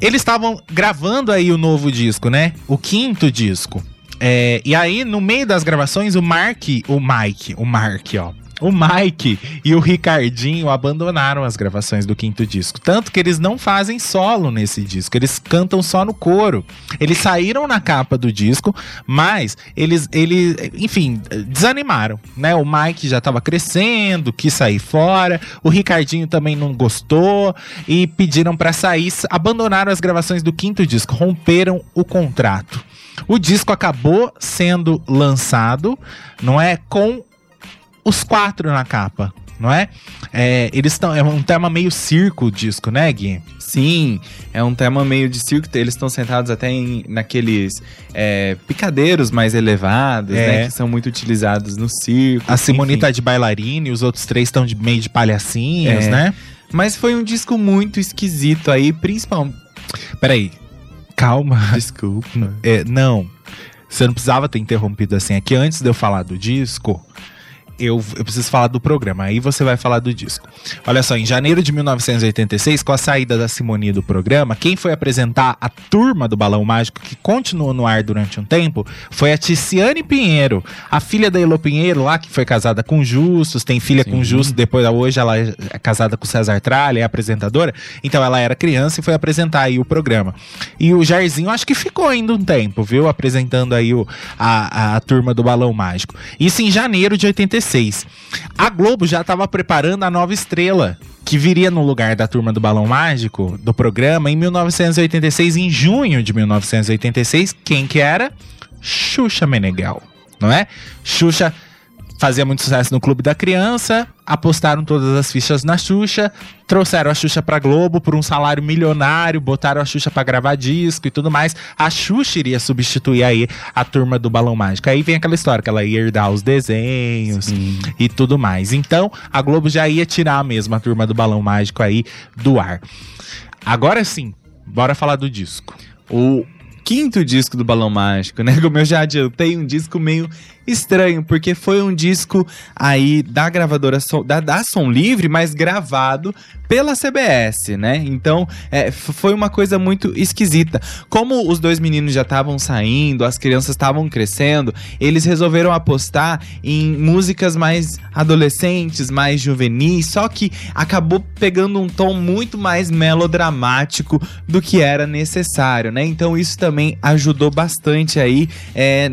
Eles estavam gravando aí o novo disco, né? O quinto disco. É, e aí, no meio das gravações, o Mark, o Mike, o Mark, ó. O Mike e o Ricardinho abandonaram as gravações do quinto disco. Tanto que eles não fazem solo nesse disco, eles cantam só no coro. Eles saíram na capa do disco, mas eles, eles enfim, desanimaram, né? O Mike já tava crescendo, quis sair fora, o Ricardinho também não gostou e pediram pra sair, abandonaram as gravações do quinto disco, romperam o contrato. O disco acabou sendo lançado, não é? Com os quatro na capa, não é? É, eles estão. É um tema meio circo o disco, né, Gui? Sim, é um tema meio de circo. Eles estão sentados até em, naqueles é, picadeiros mais elevados, É. né? Que são muito utilizados no circo. A Simone enfim. tá de bailarina e os outros três estão de meio de palhacinhos, É. né? Mas foi um disco muito esquisito aí, principalmente. Peraí. Calma. Desculpa. É, não. Você não precisava ter interrompido assim. É que antes de eu falar do disco, eu, eu preciso falar do programa. Aí você vai falar do disco. Olha só, em janeiro de 1986, com a saída da Simone do programa, quem foi apresentar a turma do Balão Mágico, que continuou no ar durante um tempo, foi a Ticiane Pinheiro, a filha da Elo Pinheiro lá, que foi casada com Justus, tem filha com Justus, depois hoje ela é casada com César Tralha, é apresentadora. Então ela era criança e foi apresentar aí o programa. E o Jairzinho acho que ficou ainda um tempo, viu? Apresentando aí o, a, a, a turma do Balão Mágico. Isso em janeiro de 86. A Globo já estava preparando a nova estrela. Que viria no lugar da turma do Balão Mágico, do programa, em 1986, em junho de 1986. Quem que era? Xuxa Meneghel, não é? Xuxa fazia muito sucesso no Clube da Criança, apostaram todas as fichas na Xuxa, trouxeram a Xuxa pra Globo por um salário milionário, botaram a Xuxa pra gravar disco e tudo mais. A Xuxa iria substituir aí a turma do Balão Mágico. Aí vem aquela história que ela ia herdar os desenhos e tudo mais. Então, a Globo já ia tirar mesmo a turma do Balão Mágico aí do ar. Agora sim, bora falar do disco. O quinto disco do Balão Mágico, né? *laughs* Como eu já adiantei, um disco meio estranho, porque foi um disco aí da gravadora da, da Som Livre, mas gravado pela CBS, né? Então é, foi uma coisa muito esquisita. Como os dois meninos já estavam saindo, as crianças estavam crescendo, eles resolveram apostar em músicas mais adolescentes, mais juvenis, só que acabou pegando um tom muito mais melodramático do que era necessário, né? Então isso também ajudou bastante aí é,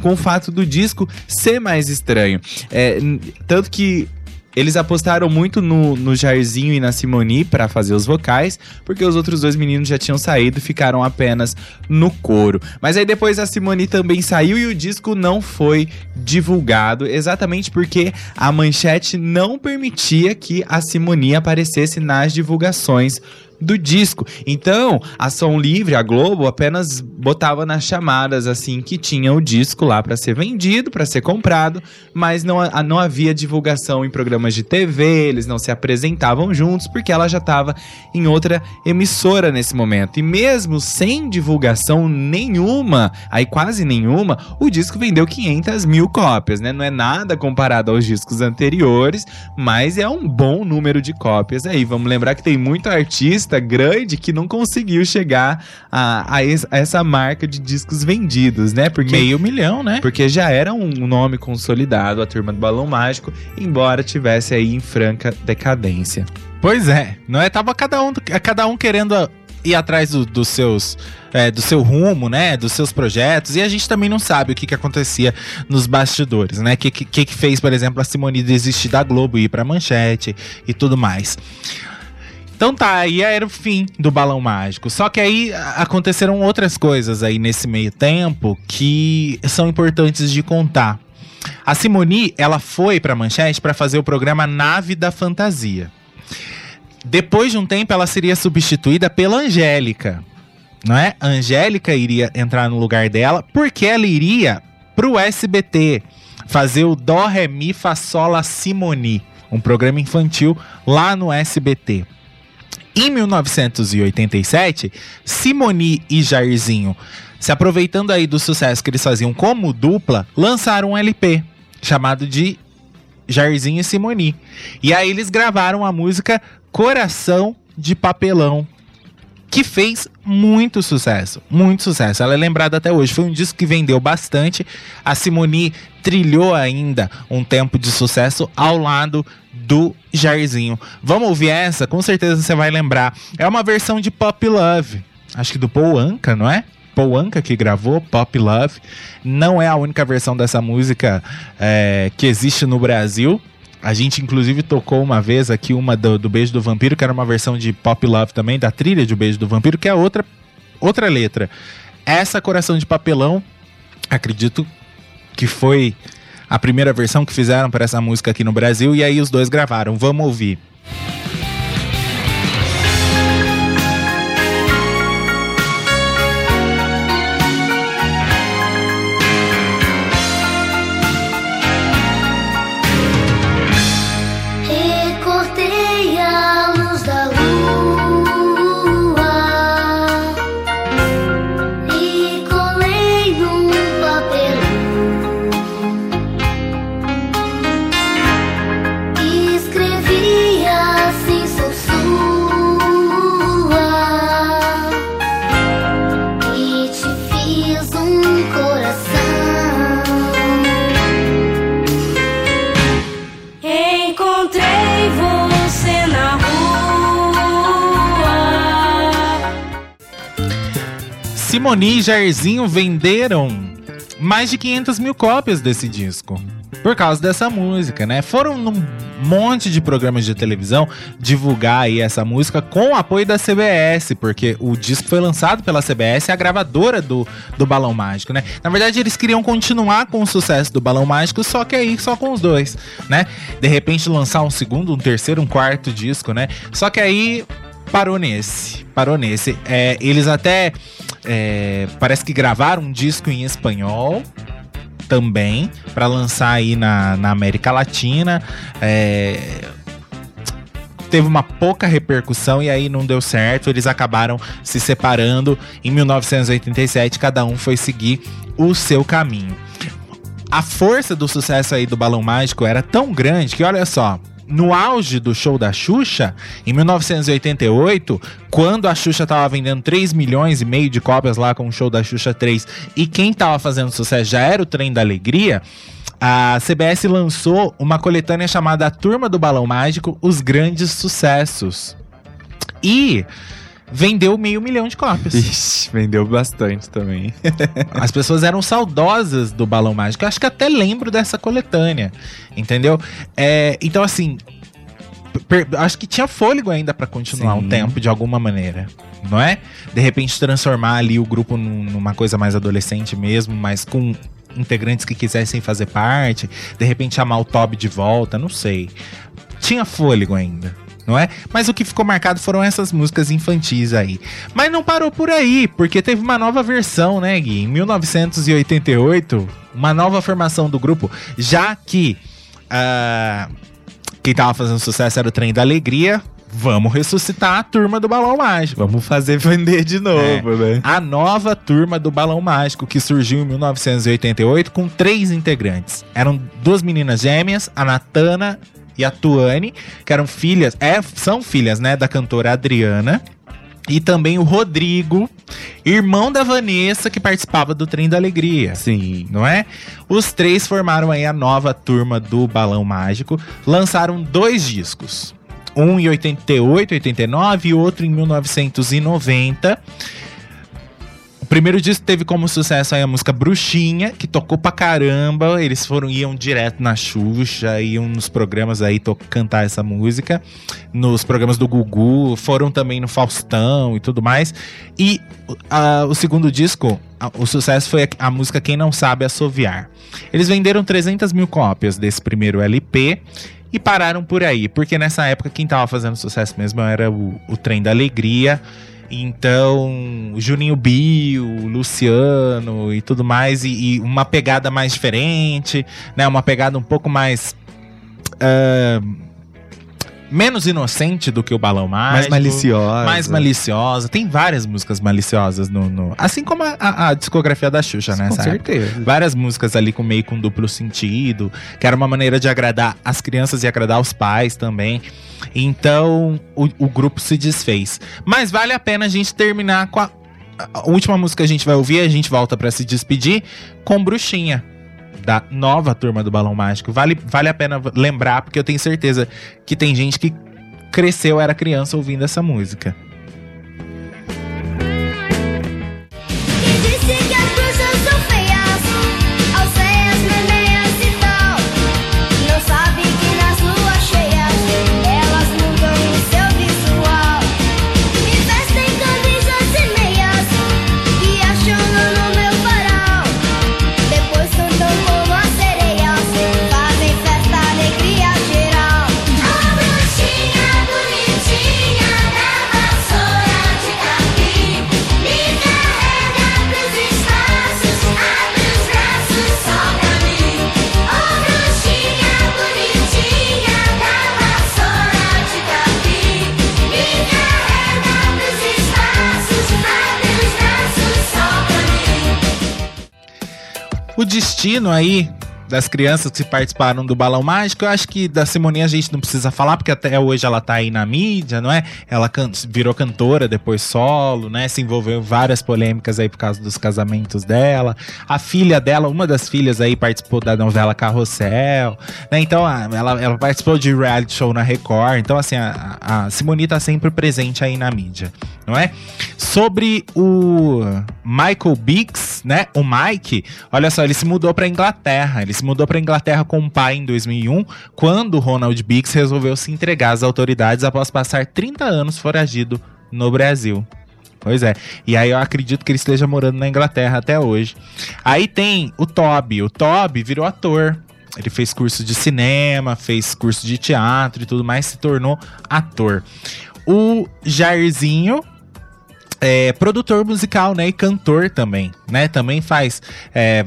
com o fato do disco ser mais estranho. É, tanto que eles apostaram muito no, no Jairzinho e na Simoni pra fazer os vocais, porque os outros dois meninos já tinham saído e ficaram apenas no coro. Mas aí depois a Simoni também saiu e o disco não foi divulgado, exatamente porque a manchete não permitia que a Simoni aparecesse nas divulgações do disco. Então, a Som Livre, a Globo, apenas botava nas chamadas assim que tinha o disco lá pra ser vendido, pra ser comprado, mas não, não havia divulgação em programas de TV, eles não se apresentavam juntos porque ela já estava em outra emissora nesse momento. E mesmo sem divulgação nenhuma, aí quase nenhuma, o disco vendeu 500 mil cópias, né? Não é nada comparado aos discos anteriores, mas é um bom número de cópias aí. Vamos lembrar que tem muito artista grande que não conseguiu chegar a, a es- a essa marca de discos vendidos, né? Porque Meio milhão, né? porque já era um nome consolidado, a turma do Balão Mágico, embora tivesse aí em franca decadência. Pois é, não é? Tava cada um, cada um querendo ir atrás do- dos seus, é, do seu rumo, né? Dos seus projetos. E a gente também não sabe o que, que acontecia nos bastidores, né? O que, que, que fez, por exemplo, a Simone desistir da Globo e ir pra Manchete e tudo mais. Então tá, aí era o fim do balão mágico. Só que aí aconteceram outras coisas aí nesse meio tempo que são importantes de contar. A Simone, ela foi pra Manchete pra fazer o programa Nave da Fantasia. Depois de um tempo, ela seria substituída pela Angélica. Não é? Angélica iria entrar no lugar dela, porque ela iria pro SBT fazer o Dó, Ré, Mi, Fá, Sol, Lá, Simoni, um programa infantil lá no SBT. Em 1987, Simoni e Jairzinho, se aproveitando aí do sucesso que eles faziam como dupla, lançaram um LP chamado de Jairzinho e Simoni. E aí eles gravaram a música Coração de Papelão, que fez muito sucesso, muito sucesso. Ela é lembrada até hoje. Foi um disco que vendeu bastante. A Simoni trilhou ainda um tempo de sucesso ao lado do Jairzinho. Vamos ouvir essa? Com certeza você vai lembrar. É uma versão de Pop Love. Acho que do Paul Anka, não é? Paul Anka que gravou Pop Love. Não é a única versão dessa música é, que existe no Brasil. A gente, inclusive, tocou uma vez aqui uma do, do Beijo do Vampiro, que era uma versão de Pop Love também, da trilha de Beijo do Vampiro, que é outra, outra letra. Essa Coração de Papelão, acredito que foi a primeira versão que fizeram para essa música aqui no Brasil, e aí os dois gravaram. Vamos ouvir. Simoni e Jairzinho venderam mais de 500 mil cópias desse disco. Por causa dessa música, né? Foram num monte de programas de televisão divulgar aí essa música com o apoio da CBS, porque o disco foi lançado pela CBS, a gravadora do, do Balão Mágico, né? Na verdade, eles queriam continuar com o sucesso do Balão Mágico, só que aí só com os dois, né? De repente lançar um segundo, um terceiro, um quarto disco, né? Só que aí parou nesse. Parou nesse. É, eles até. É, parece que gravaram um disco em espanhol também para lançar aí na, na América Latina. É, teve uma pouca repercussão e aí não deu certo. Eles acabaram se separando. Em 1987, cada um foi seguir o seu caminho. A força do sucesso aí do Balão Mágico era tão grande que, olha só, no auge do show da Xuxa, em 1988, quando a Xuxa tava vendendo 3 milhões e meio de cópias lá com o show da Xuxa 3, e quem tava fazendo sucesso já era o Trem da Alegria, a CBS lançou uma coletânea chamada A Turma do Balão Mágico, Os Grandes Sucessos. E vendeu meio milhão de cópias. Ixi, vendeu bastante também. *laughs* As pessoas eram saudosas do Balão Mágico. Eu acho que até lembro dessa coletânea, entendeu? É, então, assim, acho que tinha fôlego ainda pra continuar Sim. um tempo de alguma maneira, não é? De repente transformar ali o grupo num- numa coisa mais adolescente mesmo, mas com integrantes que quisessem fazer parte, de repente chamar o Toby de volta, não sei. Tinha fôlego ainda. Não é? Mas o que ficou marcado foram essas músicas infantis aí. Mas não parou por aí, porque teve uma nova versão, né, Gui? Em 1988, uma nova formação do grupo, já que ah, quem tava fazendo sucesso era o Trem da Alegria. Vamos ressuscitar a turma do Balão Mágico. Vamos fazer vender de novo, né? A nova turma do Balão Mágico, que surgiu em 1988 com três integrantes. Eram duas meninas gêmeas, a Natana e a Tuane, que eram filhas, é, são filhas, né, da cantora Adriana. E também o Rodrigo, irmão da Vanessa, que participava do Trem da Alegria Sim. não é? Os três formaram aí a nova turma do Balão Mágico, lançaram dois discos. Um em 88, 89 e outro em 1990. Primeiro disco teve como sucesso a música Bruxinha, que tocou pra caramba. Eles foram iam direto na Xuxa, iam nos programas aí cantar essa música. Nos programas do Gugu, foram também no Faustão e tudo mais. E ah, o segundo disco, o sucesso foi a, música Quem Não Sabe Assoviar. Eles venderam 300 mil cópias desse primeiro LP e pararam por aí, porque nessa época quem tava fazendo sucesso mesmo era o, o Trem da Alegria. Então, Juninho Bio, Luciano e tudo mais, e, e uma pegada mais diferente, né? Uma pegada um pouco mais. ah, menos inocente do que o Balão Mágico. Mais maliciosa. Mais maliciosa. Tem várias músicas maliciosas no. no- assim como a, a- a discografia da Xuxa, né? Com certeza. Várias músicas ali com meio com duplo sentido, que era uma maneira de agradar as crianças e agradar os pais também. Então o, o grupo se desfez. Mas vale a pena a gente terminar com a, a última música que a gente vai ouvir, a gente volta pra se despedir com Bruxinha. Da nova turma do Balão Mágico. Vale, vale a pena lembrar, porque eu tenho certeza que tem gente que cresceu, era criança ouvindo essa música. O destino aí das crianças que participaram do Balão Mágico, eu acho que da Simoninha a gente não precisa falar, porque até hoje ela tá aí na mídia, não é? Ela can- virou cantora, depois solo, né? Se envolveu em várias polêmicas aí por causa dos casamentos dela. A filha dela, uma das filhas aí, participou da novela Carrossel, né? Então, ela, ela participou de reality show na Record. Então, assim, a, a Simone tá sempre presente aí na mídia, não é? Sobre o Michael Biggs, né? O Mike, olha só, ele se mudou pra Inglaterra. Ele se mudou pra Inglaterra com o pai em 2001, quando Ronald Biggs resolveu se entregar às autoridades após passar 30 anos foragido no Brasil. Pois é. E aí eu acredito que ele esteja morando na Inglaterra até hoje. Aí tem o Toby. O Toby virou ator. Ele fez curso de cinema, fez curso de teatro e tudo mais, se tornou ator. O Jairzinho, é, produtor musical, né? E cantor também, né? Também faz. é,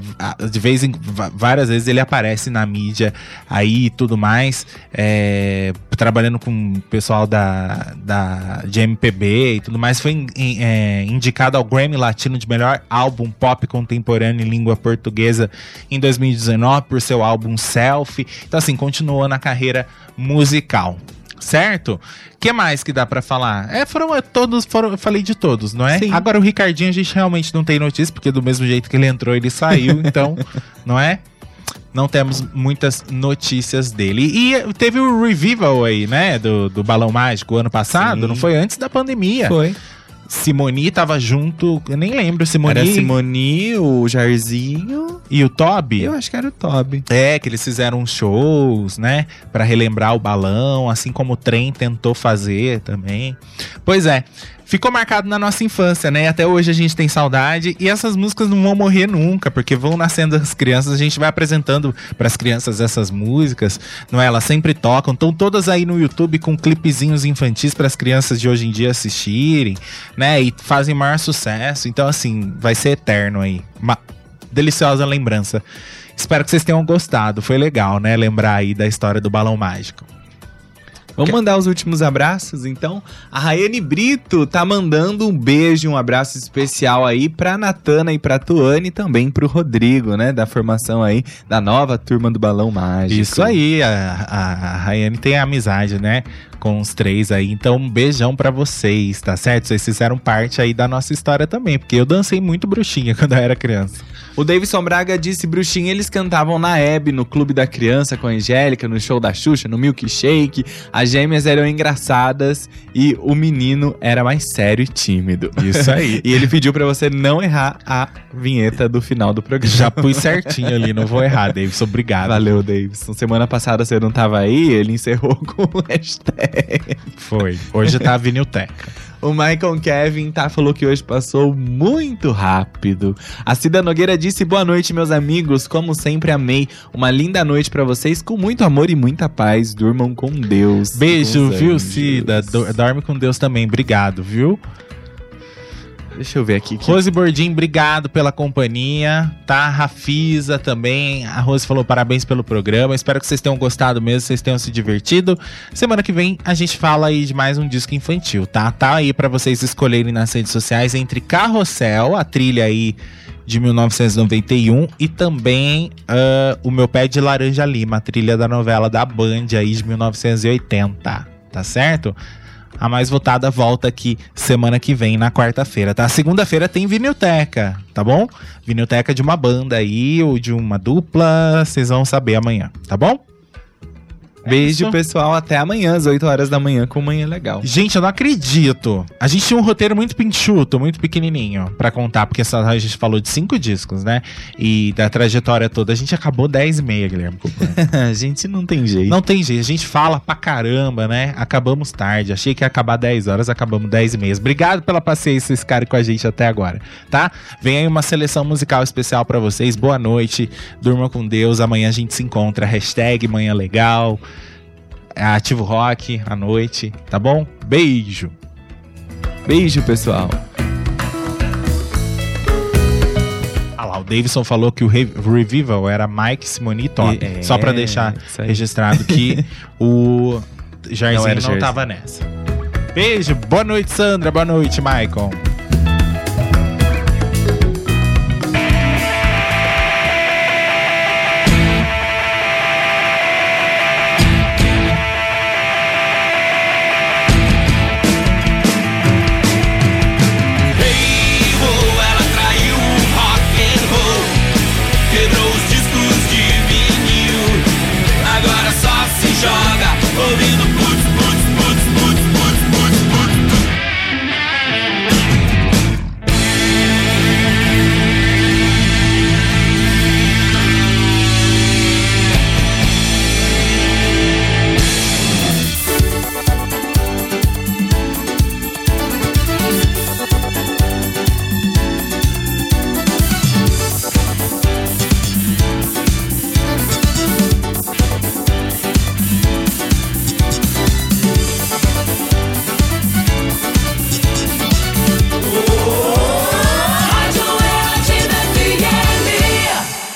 de vez em várias vezes ele aparece na mídia aí e tudo mais. é, trabalhando com o pessoal da, da, de MPB e tudo mais. Foi in- é, indicado ao Grammy Latino de melhor álbum pop contemporâneo em língua portuguesa em 2019 por seu álbum Selfie. Então, assim, continuou na carreira musical. Certo? O que mais que dá pra falar? É, foram é, todos, foram, eu falei de todos, não é? Sim. Agora o Ricardinho a gente realmente não tem notícia, porque do mesmo jeito que ele entrou, ele saiu, *laughs* então, não é? Não temos muitas notícias dele. E teve o revival aí, né? Do, do Balão Mágico ano passado, Sim. não foi antes da pandemia. Foi. Simoni tava junto, eu nem lembro, Simoni, Era Simoni, o Jairzinho. e o Toby. Eu acho que era o Toby. É, que eles fizeram shows, né? Pra relembrar o balão, assim como o trem tentou fazer também. Pois é, ficou marcado na nossa infância, né? E até hoje a gente tem saudade. E essas músicas não vão morrer nunca, porque vão nascendo as crianças. A gente vai apresentando pras crianças essas músicas, não é? Elas sempre tocam. Estão todas aí no YouTube com clipezinhos infantis para as crianças de hoje em dia assistirem, né? E fazem maior sucesso. Então, assim, vai ser eterno aí. Uma deliciosa lembrança. Espero que vocês tenham gostado. Foi legal, né? Lembrar aí da história do balão mágico. Vamos mandar os últimos abraços, então. A Rayane Brito tá mandando um beijo, um abraço especial aí pra Natana e pra Tuane e também pro Rodrigo, né? Da formação aí da nova turma do Balão Mágico. Isso aí, a, a, a Rayane tem amizade, né? Com os três aí. Então, um beijão pra vocês, tá certo? Vocês fizeram parte aí da nossa história também, porque eu dancei muito bruxinha *laughs* quando eu era criança. O Davidson Braga disse, Bruxinha, eles cantavam na Hebe, no Clube da Criança com a Angélica, no show da Xuxa, no Milkshake. As gêmeas eram engraçadas e o menino era mais sério e tímido. Isso aí. *laughs* e ele pediu pra você não errar a vinheta do final do programa. Já pus certinho ali, não vou errar, Davidson. Obrigado. Valeu, Davidson. Semana passada você não tava aí, ele encerrou *laughs* com o hashtag. Foi. Hoje tá a Vinilteca. O Michael Kevin tá, falou que hoje passou muito rápido. A Cida Nogueira disse: Boa noite, meus amigos. Como sempre, amei. Uma linda noite pra vocês, com muito amor e muita paz. Durmam com Deus. Beijo, Com viu. Cida? Do- Dorme com Deus também. Obrigado, viu? Deixa eu ver aqui. Rose Bordim, obrigado pela companhia. Tá, Rafisa também. A Rose falou parabéns pelo programa. Espero que vocês tenham gostado mesmo, vocês tenham se divertido. Semana que vem a gente fala aí de mais um disco infantil, tá? Tá aí pra vocês escolherem nas redes sociais entre Carrossel, a trilha aí de 1991, e também ah, O Meu Pé de Laranja Lima, a trilha da novela da Band aí de 1980, tá certo? A mais votada volta aqui semana que vem, na quarta-feira, tá? Segunda-feira tem vinilteca, tá bom? Vinilteca de uma banda aí, ou de uma dupla, vocês vão saber amanhã, tá bom? Beijo, isso. pessoal. Até amanhã, às 8 horas da manhã, com Manhã Legal. Gente, eu não acredito. A gente tinha um roteiro muito pinchuto, muito pequenininho pra contar, porque essa, a gente falou de cinco discos, né? E da trajetória toda, a gente acabou 10 e meia, Guilherme. *laughs* A gente não tem jeito. Não tem jeito, a gente fala pra caramba, né? Acabamos tarde. Achei que ia acabar 10 horas, acabamos 10 e meia. Obrigado pela paciência, esse cara com a gente até agora, tá? Vem aí uma seleção musical especial pra vocês. Boa noite, durma com Deus. Amanhã a gente se encontra. Hashtag Manhã Legal. Ativo Rock à noite, tá bom? Beijo. Beijo, pessoal. Ah lá, o Davidson falou que o Re- Revival era Mike, Simone e Top. É, Só pra deixar registrado que *laughs* o Jairzinho Não não, tava nessa. Beijo, boa noite, Sandra. Boa noite, Michael.